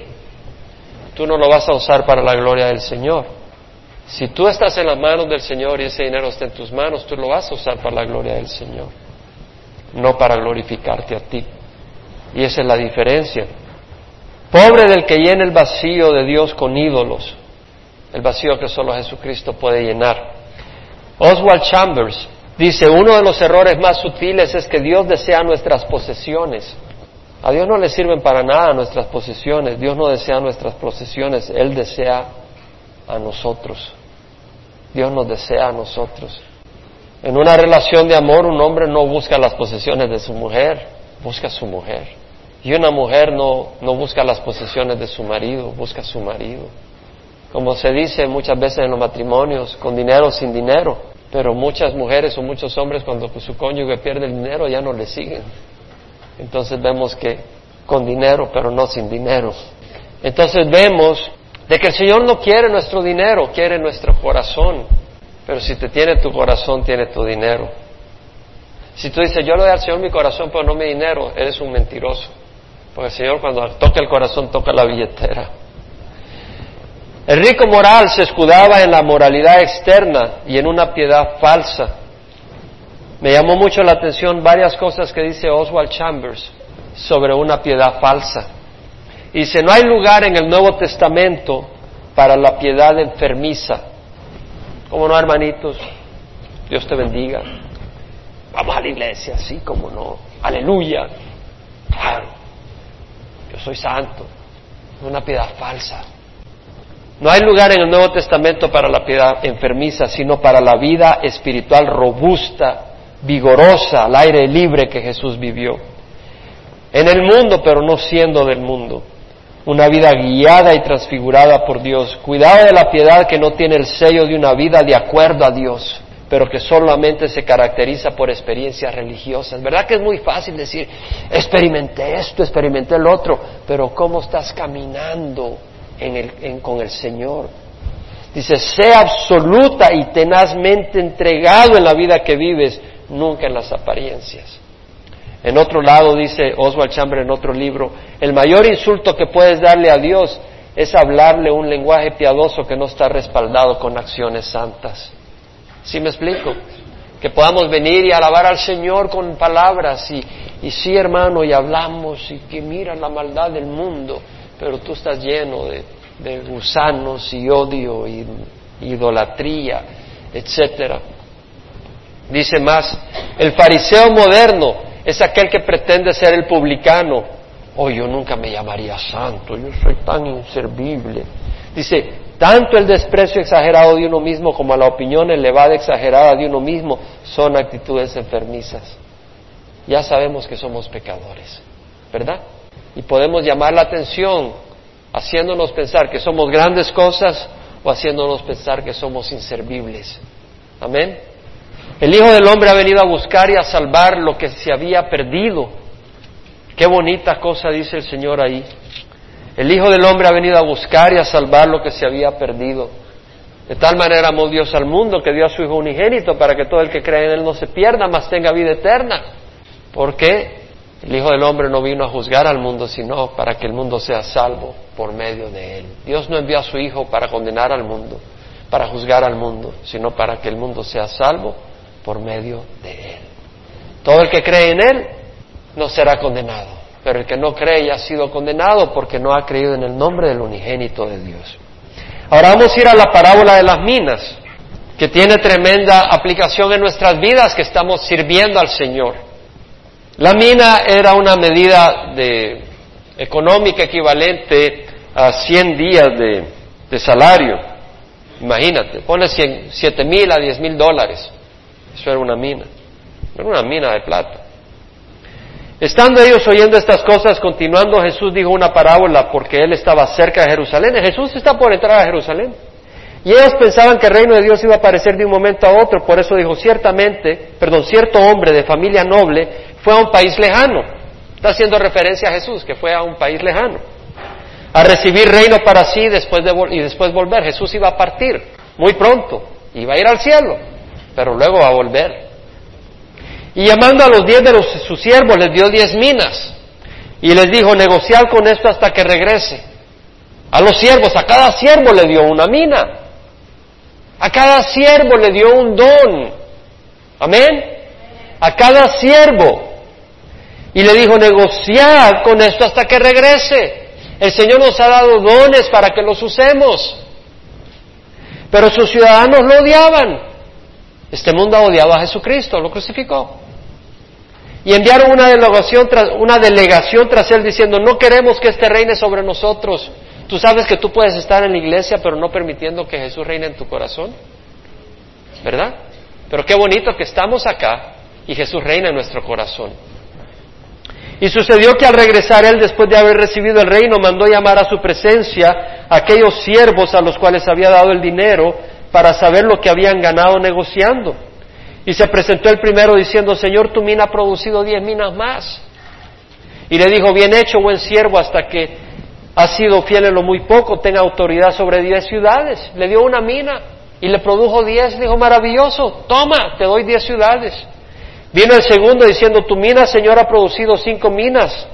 tú no lo vas a usar para la gloria del Señor. Si tú estás en las manos del Señor y ese dinero está en tus manos, tú lo vas a usar para la gloria del Señor, no para glorificarte a ti. Y esa es la diferencia. Pobre del que llene el vacío de Dios con ídolos, el vacío que solo Jesucristo puede llenar. Oswald Chambers dice, uno de los errores más sutiles es que Dios desea nuestras posesiones. A Dios no le sirven para nada nuestras posesiones, Dios no desea nuestras posesiones, Él desea a nosotros. Dios nos desea a nosotros. En una relación de amor un hombre no busca las posesiones de su mujer, busca a su mujer. Y una mujer no, no busca las posesiones de su marido, busca a su marido. Como se dice muchas veces en los matrimonios, con dinero o sin dinero. Pero muchas mujeres o muchos hombres cuando su cónyuge pierde el dinero ya no le siguen. Entonces vemos que con dinero, pero no sin dinero. Entonces vemos de que el Señor no quiere nuestro dinero, quiere nuestro corazón. Pero si te tiene tu corazón, tiene tu dinero. Si tú dices, yo le doy al Señor mi corazón, pero no mi dinero, eres un mentiroso. Porque el Señor cuando toca el corazón toca la billetera. El rico moral se escudaba en la moralidad externa y en una piedad falsa. Me llamó mucho la atención varias cosas que dice Oswald Chambers sobre una piedad falsa. Dice, no hay lugar en el Nuevo Testamento para la piedad enfermiza. ¿Cómo no, hermanitos? Dios te bendiga. Vamos a la iglesia, sí, como no. Aleluya. Soy santo. Una piedad falsa. No hay lugar en el Nuevo Testamento para la piedad enfermiza, sino para la vida espiritual robusta, vigorosa, al aire libre que Jesús vivió. En el mundo, pero no siendo del mundo una vida guiada y transfigurada por Dios. Cuidado de la piedad que no tiene el sello de una vida de acuerdo a Dios, pero que solamente se caracteriza por experiencias religiosas. ¿Verdad que es muy fácil decir, experimenté esto, experimenté el otro, pero ¿cómo estás caminando con el Señor? Dice, sé absoluta y tenazmente entregado en la vida que vives, nunca en las apariencias. En otro lado dice Oswald Chamber en otro libro, el mayor insulto que puedes darle a Dios es hablarle un lenguaje piadoso que no está respaldado con acciones santas. ¿Sí me explico? Que podamos venir y alabar al Señor con palabras y, y sí hermano y hablamos y que mira la maldad del mundo, pero tú estás lleno de, de gusanos y odio y idolatría, etcétera. Dice más, el fariseo moderno es aquel que pretende ser el publicano. Oh, yo nunca me llamaría santo, yo soy tan inservible. Dice, tanto el desprecio exagerado de uno mismo como la opinión elevada exagerada de uno mismo son actitudes enfermizas. Ya sabemos que somos pecadores, ¿verdad? Y podemos llamar la atención haciéndonos pensar que somos grandes cosas o haciéndonos pensar que somos inservibles. Amén. El Hijo del Hombre ha venido a buscar y a salvar lo que se había perdido. Qué bonita cosa dice el Señor ahí. El Hijo del Hombre ha venido a buscar y a salvar lo que se había perdido. De tal manera amó Dios al mundo que dio a su Hijo unigénito para que todo el que cree en Él no se pierda, mas tenga vida eterna. ¿Por qué? El Hijo del Hombre no vino a juzgar al mundo, sino para que el mundo sea salvo por medio de Él. Dios no envió a su Hijo para condenar al mundo, para juzgar al mundo, sino para que el mundo sea salvo por medio de Él. Todo el que cree en Él no será condenado, pero el que no cree ya ha sido condenado porque no ha creído en el nombre del unigénito de Dios. Ahora vamos a ir a la parábola de las minas, que tiene tremenda aplicación en nuestras vidas que estamos sirviendo al Señor. La mina era una medida de, económica equivalente a 100 días de, salario. Imagínate, pone 7 mil a 10 mil dólares. Eso era una mina, era una mina de plata. Estando ellos oyendo estas cosas, continuando, Jesús dijo una parábola porque él estaba cerca de Jerusalén. Jesús está por entrar a Jerusalén. Y ellos pensaban que el reino de Dios iba a aparecer de un momento a otro. Por eso dijo, ciertamente, perdón, cierto hombre de familia noble fue a un país lejano. Está haciendo referencia a Jesús, que fue a un país lejano. A recibir reino para sí después de, y después volver. Jesús iba a partir muy pronto. Iba a ir al cielo pero luego va a volver. Y llamando a los diez de los, sus siervos, les dio diez minas. Y les dijo, negociar con esto hasta que regrese. A los siervos, a cada siervo le dio una mina. A cada siervo le dio un don. Amén. A cada siervo. Y le dijo, negociar con esto hasta que regrese. El Señor nos ha dado dones para que los usemos. Pero sus ciudadanos lo odiaban. Este mundo odiaba a Jesucristo, lo crucificó. Y enviaron una delegación, tras, una delegación tras él diciendo, no queremos que este reine sobre nosotros. Tú sabes que tú puedes estar en la iglesia pero no permitiendo que Jesús reine en tu corazón. ¿Verdad? Pero qué bonito que estamos acá y Jesús reina en nuestro corazón. Y sucedió que al regresar él, después de haber recibido el reino, mandó llamar a su presencia a aquellos siervos a los cuales había dado el dinero para saber lo que habían ganado negociando. Y se presentó el primero diciendo, Señor, tu mina ha producido diez minas más. Y le dijo, bien hecho, buen siervo, hasta que has sido fiel en lo muy poco, tenga autoridad sobre diez ciudades. Le dio una mina y le produjo diez. Dijo, maravilloso, toma, te doy diez ciudades. Vino el segundo diciendo, tu mina, Señor, ha producido cinco minas.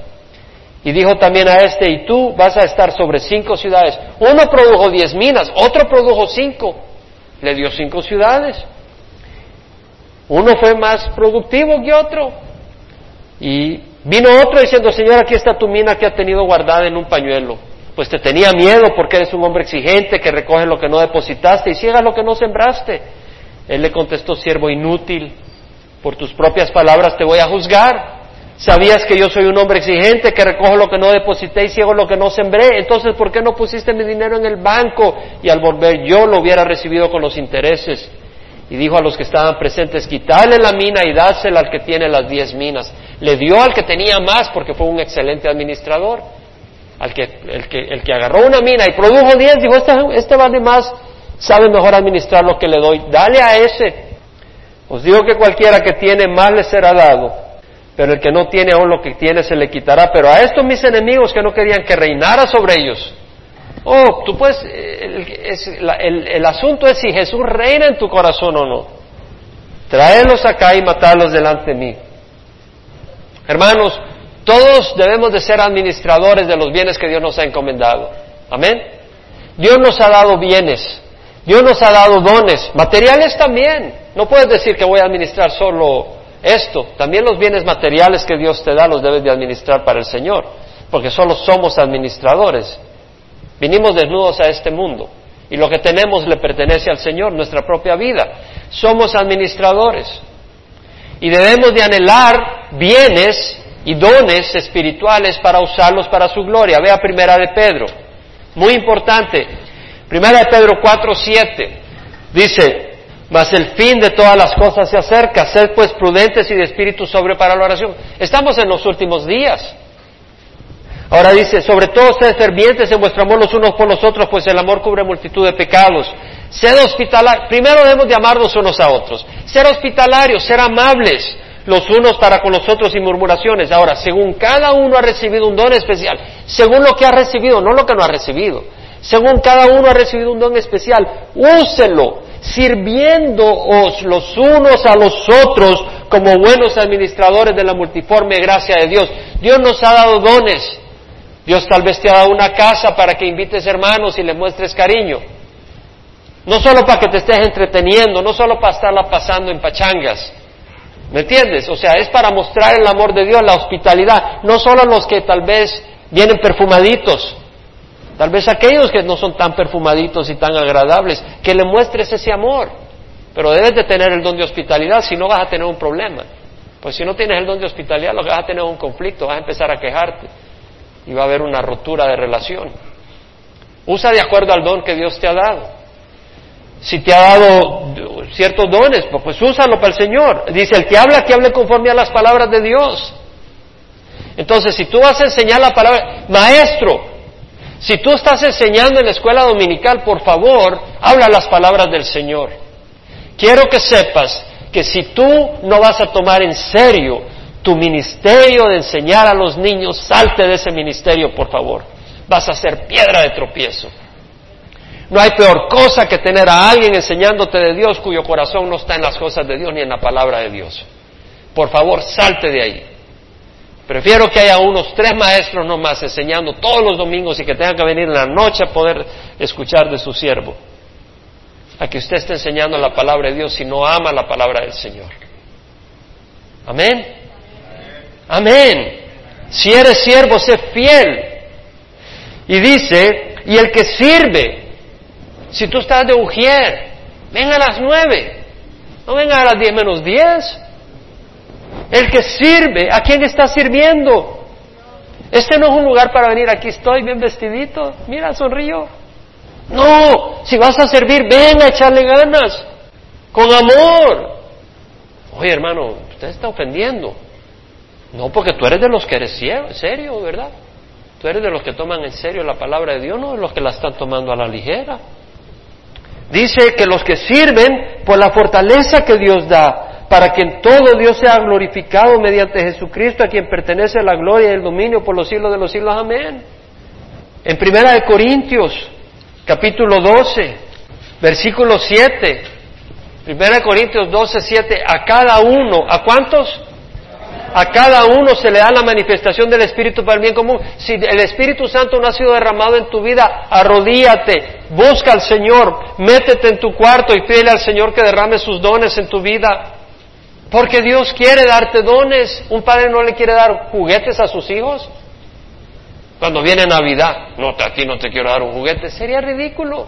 Y dijo también a este, y tú vas a estar sobre cinco ciudades. Uno produjo diez minas, otro produjo cinco. Le dio cinco ciudades. Uno fue más productivo que otro. Y vino otro diciendo, Señor, aquí está tu mina que ha tenido guardada en un pañuelo. Pues te tenía miedo porque eres un hombre exigente que recoge lo que no depositaste y ciega lo que no sembraste. Él le contestó, siervo inútil, por tus propias palabras te voy a juzgar. Sabías que yo soy un hombre exigente, que recojo lo que no deposité y ciego lo que no sembré. Entonces, ¿por qué no pusiste mi dinero en el banco? Y al volver yo lo hubiera recibido con los intereses. Y dijo a los que estaban presentes, quitarle la mina y dásela al que tiene las diez minas. Le dio al que tenía más porque fue un excelente administrador. Al que, el, que, el que agarró una mina y produjo diez, dijo, este, este vale más, sabe mejor administrar lo que le doy. Dale a ese. Os digo que cualquiera que tiene más le será dado, pero el que no tiene aún lo que tiene se le quitará. Pero a estos mis enemigos que no querían que reinara sobre ellos, Oh, tú puedes, el, el, asunto es si Jesús reina en tu corazón o no. Traerlos acá y matarlos delante de mí. Hermanos, todos debemos de ser administradores de los bienes que Dios nos ha encomendado. Amén. Dios nos ha dado bienes. Dios nos ha dado dones. Materiales también. No puedes decir que voy a administrar solo esto. También los bienes materiales que Dios te da los debes de administrar para el Señor. Porque solo somos administradores. Vinimos desnudos a este mundo y lo que tenemos le pertenece al Señor, nuestra propia vida. Somos administradores y debemos de anhelar bienes y dones espirituales para usarlos para su gloria. Vea Primera de Pedro, muy importante. Primera de Pedro 4, 7 dice, mas el fin de todas las cosas se acerca, sed pues prudentes y de espíritu sobre para la oración. Estamos en los últimos días. Ahora dice, sobre todo sed fervientes en vuestro amor los unos por los otros, pues el amor cubre multitud de pecados. Sed hospitalarios, primero debemos de amarnos unos a otros. Ser hospitalarios, ser amables los unos para con los otros y murmuraciones. Ahora, según cada uno ha recibido un don especial, según lo que ha recibido, no lo que no ha recibido, según cada uno ha recibido un don especial, úselo, sirviéndoos los unos a los otros como buenos administradores de la multiforme gracia de Dios. Dios nos ha dado dones. Dios tal vez te ha dado una casa para que invites hermanos y le muestres cariño. No solo para que te estés entreteniendo, no solo para estarla pasando en pachangas. ¿Me entiendes? O sea, es para mostrar el amor de Dios, la hospitalidad. No solo los que tal vez vienen perfumaditos, tal vez aquellos que no son tan perfumaditos y tan agradables, que le muestres ese amor. Pero debes de tener el don de hospitalidad, si no vas a tener un problema. Pues si no tienes el don de hospitalidad, lo que vas a tener es un conflicto, vas a empezar a quejarte y va a haber una rotura de relación. Usa de acuerdo al don que Dios te ha dado. Si te ha dado ciertos dones, pues, pues úsalo para el Señor. Dice, el que habla, que hable conforme a las palabras de Dios. Entonces, si tú vas a enseñar la palabra, maestro, si tú estás enseñando en la escuela dominical, por favor, habla las palabras del Señor. Quiero que sepas que si tú no vas a tomar en serio tu ministerio de enseñar a los niños, salte de ese ministerio, por favor. Vas a ser piedra de tropiezo. No hay peor cosa que tener a alguien enseñándote de Dios cuyo corazón no está en las cosas de Dios ni en la palabra de Dios. Por favor, salte de ahí. Prefiero que haya unos tres maestros nomás enseñando todos los domingos y que tengan que venir en la noche a poder escuchar de su siervo. A que usted esté enseñando la palabra de Dios si no ama la palabra del Señor. Amén. Amén. Si eres siervo, sé fiel. Y dice, y el que sirve, si tú estás de ujier, venga a las nueve, no venga a las diez menos diez. El que sirve, ¿a quién está sirviendo? Este no es un lugar para venir, aquí estoy bien vestidito, mira, sonrío. No, si vas a servir, ven a echarle ganas, con amor. Oye hermano, usted está ofendiendo. No, porque tú eres de los que eres serio, ¿verdad? Tú eres de los que toman en serio la palabra de Dios, no de los que la están tomando a la ligera. Dice que los que sirven por la fortaleza que Dios da, para que en todo Dios sea glorificado mediante Jesucristo, a quien pertenece la gloria y el dominio por los siglos de los siglos. Amén. En Primera de Corintios, capítulo 12, versículo 7. Primera de Corintios 12, 7. A cada uno, ¿a cuántos? A cada uno se le da la manifestación del Espíritu para el bien común. Si el Espíritu Santo no ha sido derramado en tu vida, arrodíate, busca al Señor, métete en tu cuarto y pídele al Señor que derrame sus dones en tu vida. Porque Dios quiere darte dones. Un padre no le quiere dar juguetes a sus hijos. Cuando viene Navidad, no, a no te quiero dar un juguete, sería ridículo.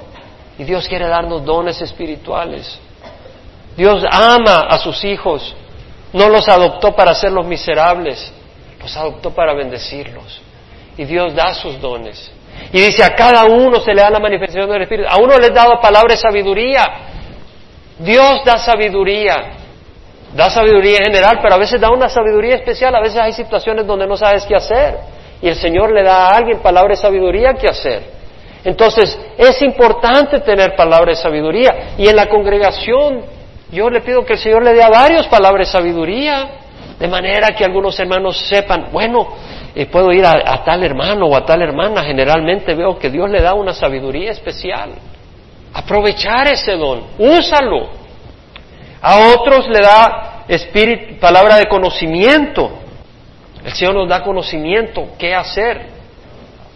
Y Dios quiere darnos dones espirituales. Dios ama a sus hijos. No los adoptó para hacerlos miserables, los adoptó para bendecirlos. Y Dios da sus dones. Y dice, a cada uno se le da la manifestación del Espíritu. A uno le ha dado palabra de sabiduría. Dios da sabiduría. Da sabiduría en general, pero a veces da una sabiduría especial. A veces hay situaciones donde no sabes qué hacer. Y el Señor le da a alguien palabra de sabiduría que hacer. Entonces, es importante tener palabra de sabiduría. Y en la congregación yo le pido que el Señor le dé a varios palabras de sabiduría, de manera que algunos hermanos sepan, bueno, eh, puedo ir a, tal hermano o a tal hermana, generalmente veo que Dios le da una sabiduría especial. Aprovechar ese don, úsalo. A otros le da espíritu, palabra de conocimiento. El Señor nos da conocimiento, qué hacer,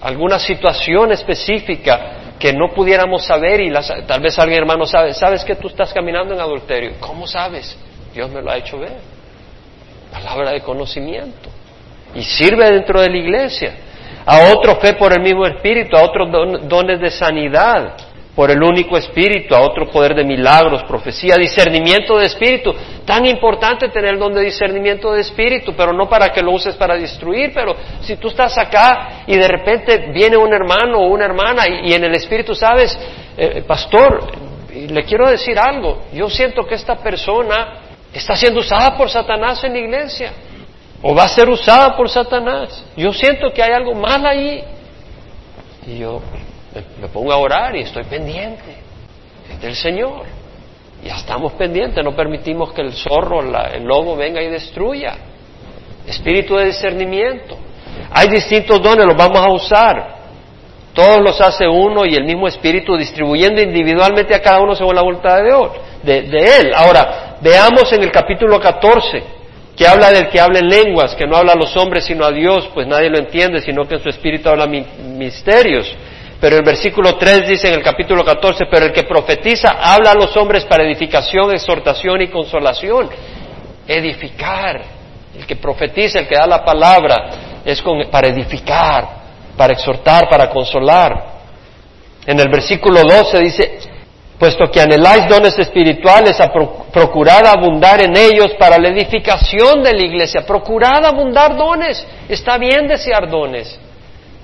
alguna situación específica que no pudiéramos saber y tal vez alguien hermano sabe, sabes que tú estás caminando en adulterio. ¿Cómo sabes? Dios me lo ha hecho ver. Palabra de conocimiento. Y sirve dentro de la iglesia. A otro fe por el mismo espíritu, a otros dones de sanidad por el único espíritu, a otro poder de milagros, profecía, discernimiento de espíritu. Tan importante tener el don de discernimiento de espíritu, pero no para que lo uses para destruir, pero si tú estás acá y de repente viene un hermano o una hermana y, en el espíritu sabes, eh, pastor, le quiero decir algo, yo siento que esta persona está siendo usada por Satanás en la iglesia, o va a ser usada por Satanás. Yo siento que hay algo mal ahí. Y yo, me pongo a orar y estoy pendiente. Es del Señor. Ya estamos pendientes, no permitimos que el zorro, el lobo venga y destruya. Espíritu de discernimiento. Hay distintos dones, los vamos a usar. Todos los hace uno y el mismo Espíritu distribuyendo individualmente a cada uno según la voluntad de, Dios, de Él. Ahora, veamos en el capítulo 14, que habla del que habla en lenguas, que no habla a los hombres sino a Dios, pues nadie lo entiende, sino que en su Espíritu habla misterios. Pero el versículo 3 dice en el capítulo 14, pero el que profetiza habla a los hombres para edificación, exhortación y consolación. Edificar. El que profetiza, el que da la palabra, es para edificar, para exhortar, para consolar. En el versículo 12 dice, puesto que anheláis dones espirituales, procurad abundar en ellos para la edificación de la iglesia. Procurad abundar dones. Está bien desear dones.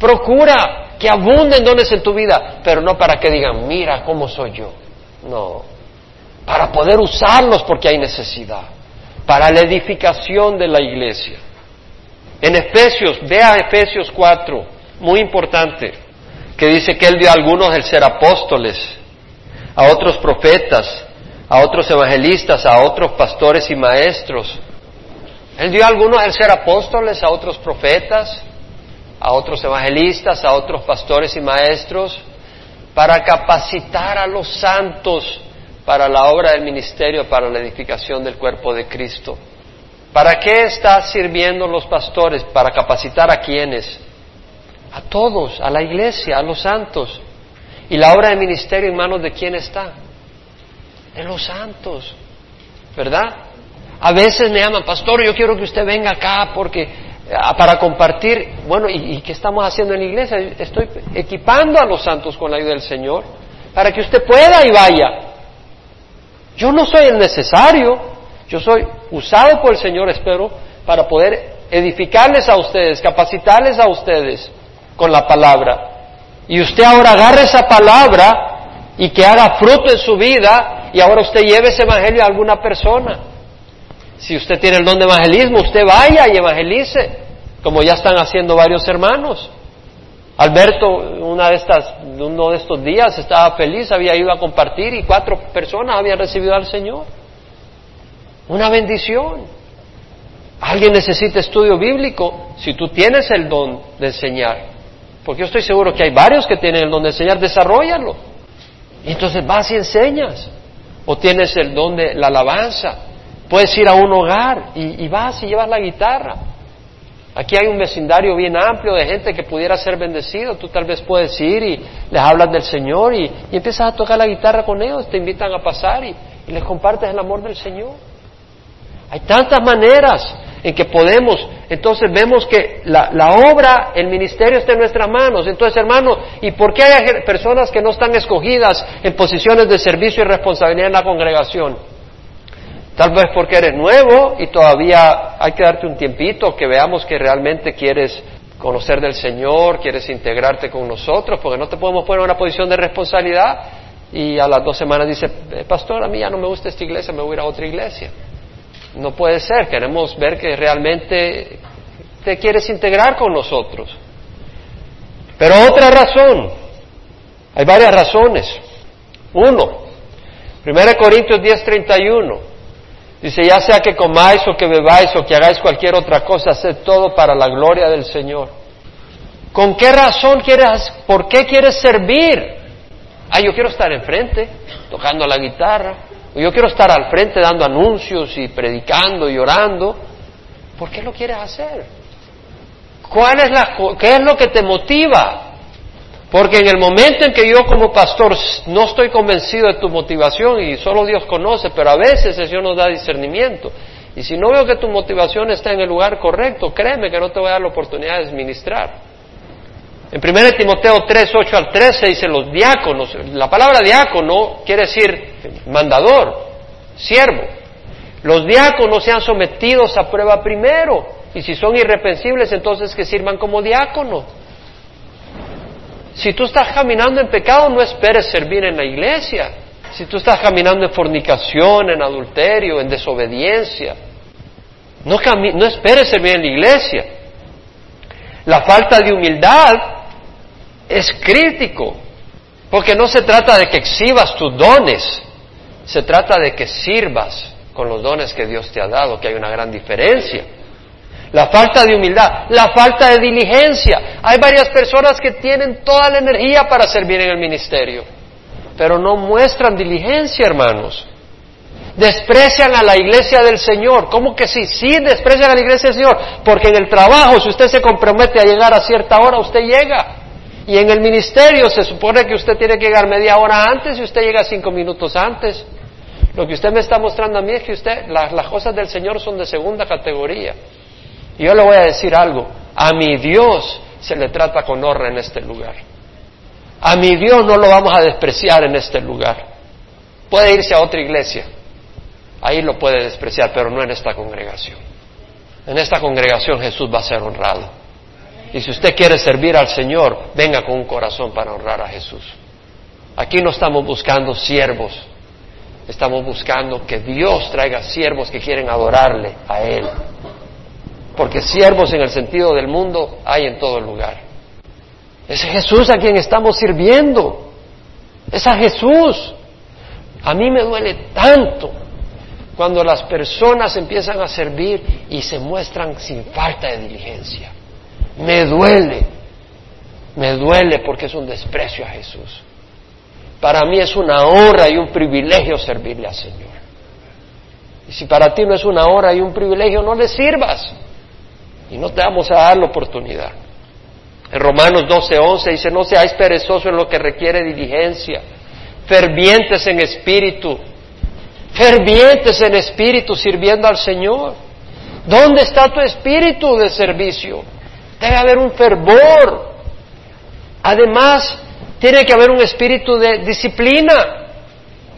Procura que abunden dones en tu vida, pero no para que digan, mira cómo soy yo. No, para poder usarlos porque hay necesidad, para la edificación de la iglesia. En Efesios, vea Efesios 4, muy importante, que dice que Él dio a algunos el ser apóstoles, a otros profetas, a otros evangelistas, a otros pastores y maestros. Él dio a algunos el ser apóstoles, a otros profetas, a otros evangelistas, a otros pastores y maestros, para capacitar a los santos para la obra del ministerio, para la edificación del cuerpo de Cristo. ¿Para qué están sirviendo los pastores? Para capacitar a quienes? A todos, a la iglesia, a los santos. ¿Y la obra del ministerio en manos de quién está? De los santos, ¿verdad? A veces me llaman, pastor, yo quiero que usted venga acá porque para compartir, bueno, ¿y, qué estamos haciendo en la iglesia? Estoy equipando a los santos con la ayuda del Señor para que usted pueda y vaya. Yo no soy el necesario, yo soy usado por el Señor, espero, para poder edificarles a ustedes, capacitarles a ustedes con la palabra. Y usted ahora agarre esa palabra y que haga fruto en su vida y ahora usted lleve ese evangelio a alguna persona. Si usted tiene el don de evangelismo, usted vaya y evangelice, como ya están haciendo varios hermanos. Alberto, una de estas, uno de estos días, estaba feliz, había ido a compartir y cuatro personas habían recibido al Señor. Una bendición. Alguien necesita estudio bíblico si tú tienes el don de enseñar. Porque yo estoy seguro que hay varios que tienen el don de enseñar, desarrollalo. Y entonces vas y enseñas. O tienes el don de la alabanza Puedes ir a un hogar y, vas y llevas la guitarra. Aquí hay un vecindario bien amplio de gente que pudiera ser bendecido. Tú tal vez puedes ir y les hablas del Señor y, empiezas a tocar la guitarra con ellos, te invitan a pasar y les compartes el amor del Señor. Hay tantas maneras en que podemos, entonces vemos que la, obra, el ministerio está en nuestras manos. Entonces, hermanos, ¿y por qué hay personas que no están escogidas en posiciones de servicio y responsabilidad en la congregación? Tal vez porque eres nuevo y todavía hay que darte un tiempito que veamos que realmente quieres conocer del Señor, quieres integrarte con nosotros, porque no te podemos poner en una posición de responsabilidad y a las dos semanas dice, eh, pastor, a mí ya no me gusta esta iglesia, me voy a ir a otra iglesia. No puede ser, queremos ver que realmente te quieres integrar con nosotros. Pero otra razón, hay varias razones. Uno, 1 Corintios 10:31, dice, ya sea que comáis o que bebáis o que hagáis cualquier otra cosa, haced todo para la gloria del Señor. ¿Con qué razón quieres, por qué quieres servir? Ah, yo quiero estar enfrente, tocando la guitarra, yo quiero estar al frente dando anuncios y predicando y orando. ¿Por qué lo quieres hacer? ¿Cuál es la, ¿Qué es lo que te motiva? Porque en el momento en que yo como pastor no estoy convencido de tu motivación y solo Dios conoce, pero a veces el Señor nos da discernimiento. Y si no veo que tu motivación está en el lugar correcto, créeme que no te voy a dar la oportunidad de ministrar. En 1 Timoteo 3, 8 al 13 dice los diáconos. La palabra diácono quiere decir mandador, siervo. Los diáconos sean sometidos a prueba primero. Y si son irreprensibles, entonces que sirvan como diácono. Si tú estás caminando en pecado, no esperes servir en la iglesia. Si tú estás caminando en fornicación, en adulterio, en desobediencia, no, esperes servir en la iglesia. La falta de humildad es crítico, porque no se trata de que exhibas tus dones, se trata de que sirvas con los dones que Dios te ha dado, que hay una gran diferencia. La falta de humildad, la falta de diligencia. Hay varias personas que tienen toda la energía para servir en el ministerio, pero no muestran diligencia, hermanos. Desprecian a la iglesia del Señor. ¿Cómo que sí? Sí, desprecian a la iglesia del Señor. Porque en el trabajo, si usted se compromete a llegar a cierta hora, usted llega. Y en el ministerio se supone que usted tiene que llegar media hora antes y usted llega cinco minutos antes. Lo que usted me está mostrando a mí es que usted, las, las cosas del Señor son de segunda categoría. Y yo le voy a decir algo, a mi Dios se le trata con honra en este lugar. A mi Dios no lo vamos a despreciar en este lugar. Puede irse a otra iglesia, ahí lo puede despreciar, pero no en esta congregación. En esta congregación Jesús va a ser honrado. Y si usted quiere servir al Señor, venga con un corazón para honrar a Jesús. Aquí no estamos buscando siervos, estamos buscando que Dios traiga siervos que quieren adorarle a Él. Porque siervos en el sentido del mundo hay en todo lugar. Es Jesús a quien estamos sirviendo. Es a Jesús. A mí me duele tanto cuando las personas empiezan a servir y se muestran sin falta de diligencia. Me duele, me duele porque es un desprecio a Jesús. Para mí es una honra y un privilegio servirle al Señor. Y si para ti no es una hora y un privilegio, no le sirvas. Y no te vamos a dar la oportunidad. En Romanos 12:11 dice, no seáis perezosos en lo que requiere diligencia, fervientes en espíritu, fervientes en espíritu sirviendo al Señor. ¿Dónde está tu espíritu de servicio? Debe haber un fervor. Además, tiene que haber un espíritu de disciplina.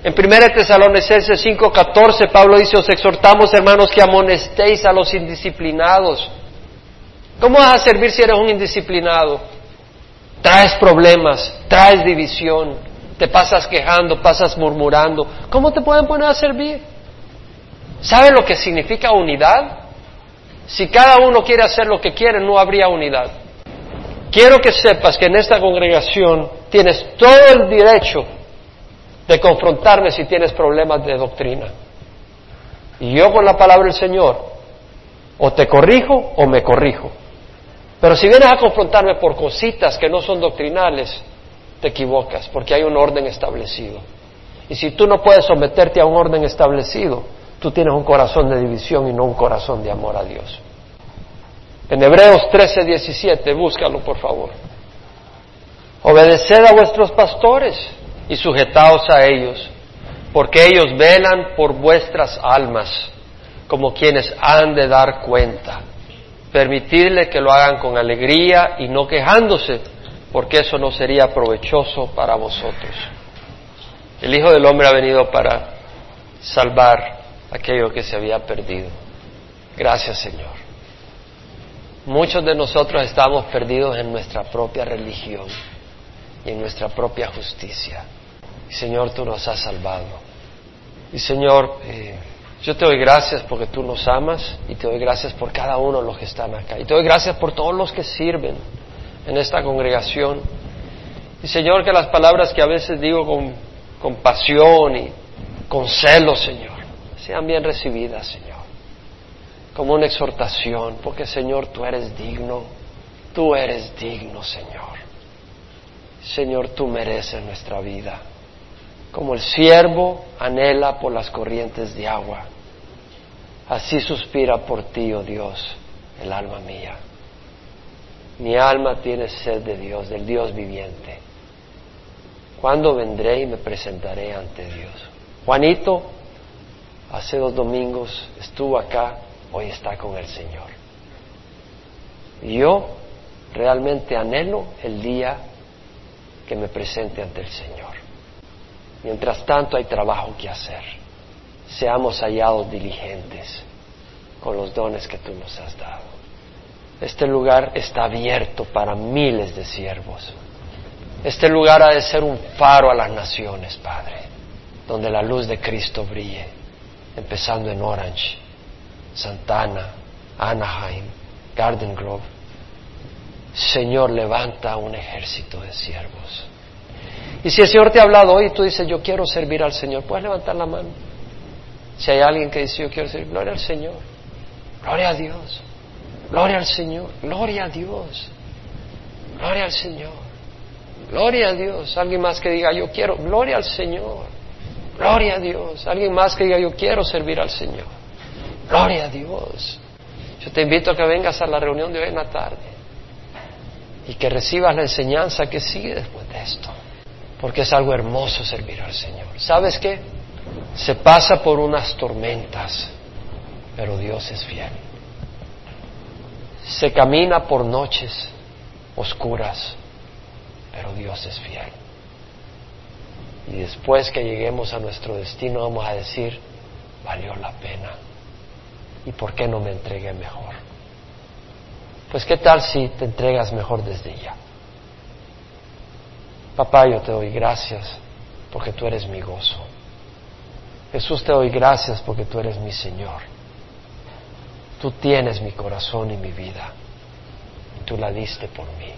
En 1 Tesalonicenses 5:14 Pablo dice, os exhortamos hermanos que amonestéis a los indisciplinados. ¿Cómo vas a servir si eres un indisciplinado? Traes problemas, traes división, te pasas quejando, pasas murmurando. ¿Cómo te pueden poner a servir? ¿Sabe lo que significa unidad? Si cada uno quiere hacer lo que quiere, no habría unidad. Quiero que sepas que en esta congregación tienes todo el derecho de confrontarme si tienes problemas de doctrina. Y yo con la palabra del Señor, o te corrijo o me corrijo. Pero si vienes a confrontarme por cositas que no son doctrinales, te equivocas, porque hay un orden establecido. Y si tú no puedes someterte a un orden establecido, tú tienes un corazón de división y no un corazón de amor a Dios. En Hebreos 13, 17, búscalo por favor. Obedeced a vuestros pastores y sujetaos a ellos, porque ellos velan por vuestras almas como quienes han de dar cuenta. Permitidle que lo hagan con alegría y no quejándose, porque eso no sería provechoso para vosotros. El Hijo del Hombre ha venido para salvar aquello que se había perdido. Gracias, Señor. Muchos de nosotros estamos perdidos en nuestra propia religión y en nuestra propia justicia. Señor, tú nos has salvado. Y Señor, eh, yo te doy gracias porque tú nos amas y te doy gracias por cada uno de los que están acá. Y te doy gracias por todos los que sirven en esta congregación. Y Señor, que las palabras que a veces digo con, con pasión y con celo, Señor, sean bien recibidas, Señor, como una exhortación, porque Señor, tú eres digno, tú eres digno, Señor. Señor, tú mereces nuestra vida como el siervo anhela por las corrientes de agua. Así suspira por ti, oh Dios, el alma mía. Mi alma tiene sed de Dios, del Dios viviente. ¿Cuándo vendré y me presentaré ante Dios? Juanito, hace dos domingos estuvo acá, hoy está con el Señor. yo realmente anhelo el día que me presente ante el Señor. Mientras tanto hay trabajo que hacer. Seamos hallados diligentes con los dones que tú nos has dado. Este lugar está abierto para miles de siervos. Este lugar ha de ser un faro a las naciones, Padre, donde la luz de Cristo brille, empezando en Orange, Santana, Anaheim, Garden Grove. Señor, levanta un ejército de siervos y si el Señor te ha hablado hoy y tú dices, yo quiero servir al Señor, puedes levantar la mano. Si hay alguien que dice, yo quiero servir, gloria al Señor. Gloria a Dios. Gloria al Señor. Gloria a Dios. Gloria al Señor. Gloria a Dios. Alguien más que diga, yo quiero. Gloria al Señor. Gloria a Dios. Alguien más que diga, yo quiero servir al Señor. Gloria a Dios. Yo te invito a que vengas a la reunión de hoy en la tarde y que recibas la enseñanza que sigue después de esto porque es algo hermoso servir al Señor. ¿Sabes qué? Se pasa por unas tormentas, pero Dios es fiel. Se camina por noches oscuras, pero Dios es fiel. Y después que lleguemos a nuestro destino vamos a decir, valió la pena. ¿Y por qué no me entregué mejor? Pues qué tal si te entregas mejor desde ya. Papá, yo te doy gracias porque tú eres mi gozo. Jesús, te doy gracias porque tú eres mi Señor. Tú tienes mi corazón y mi vida. Tú la diste por mí.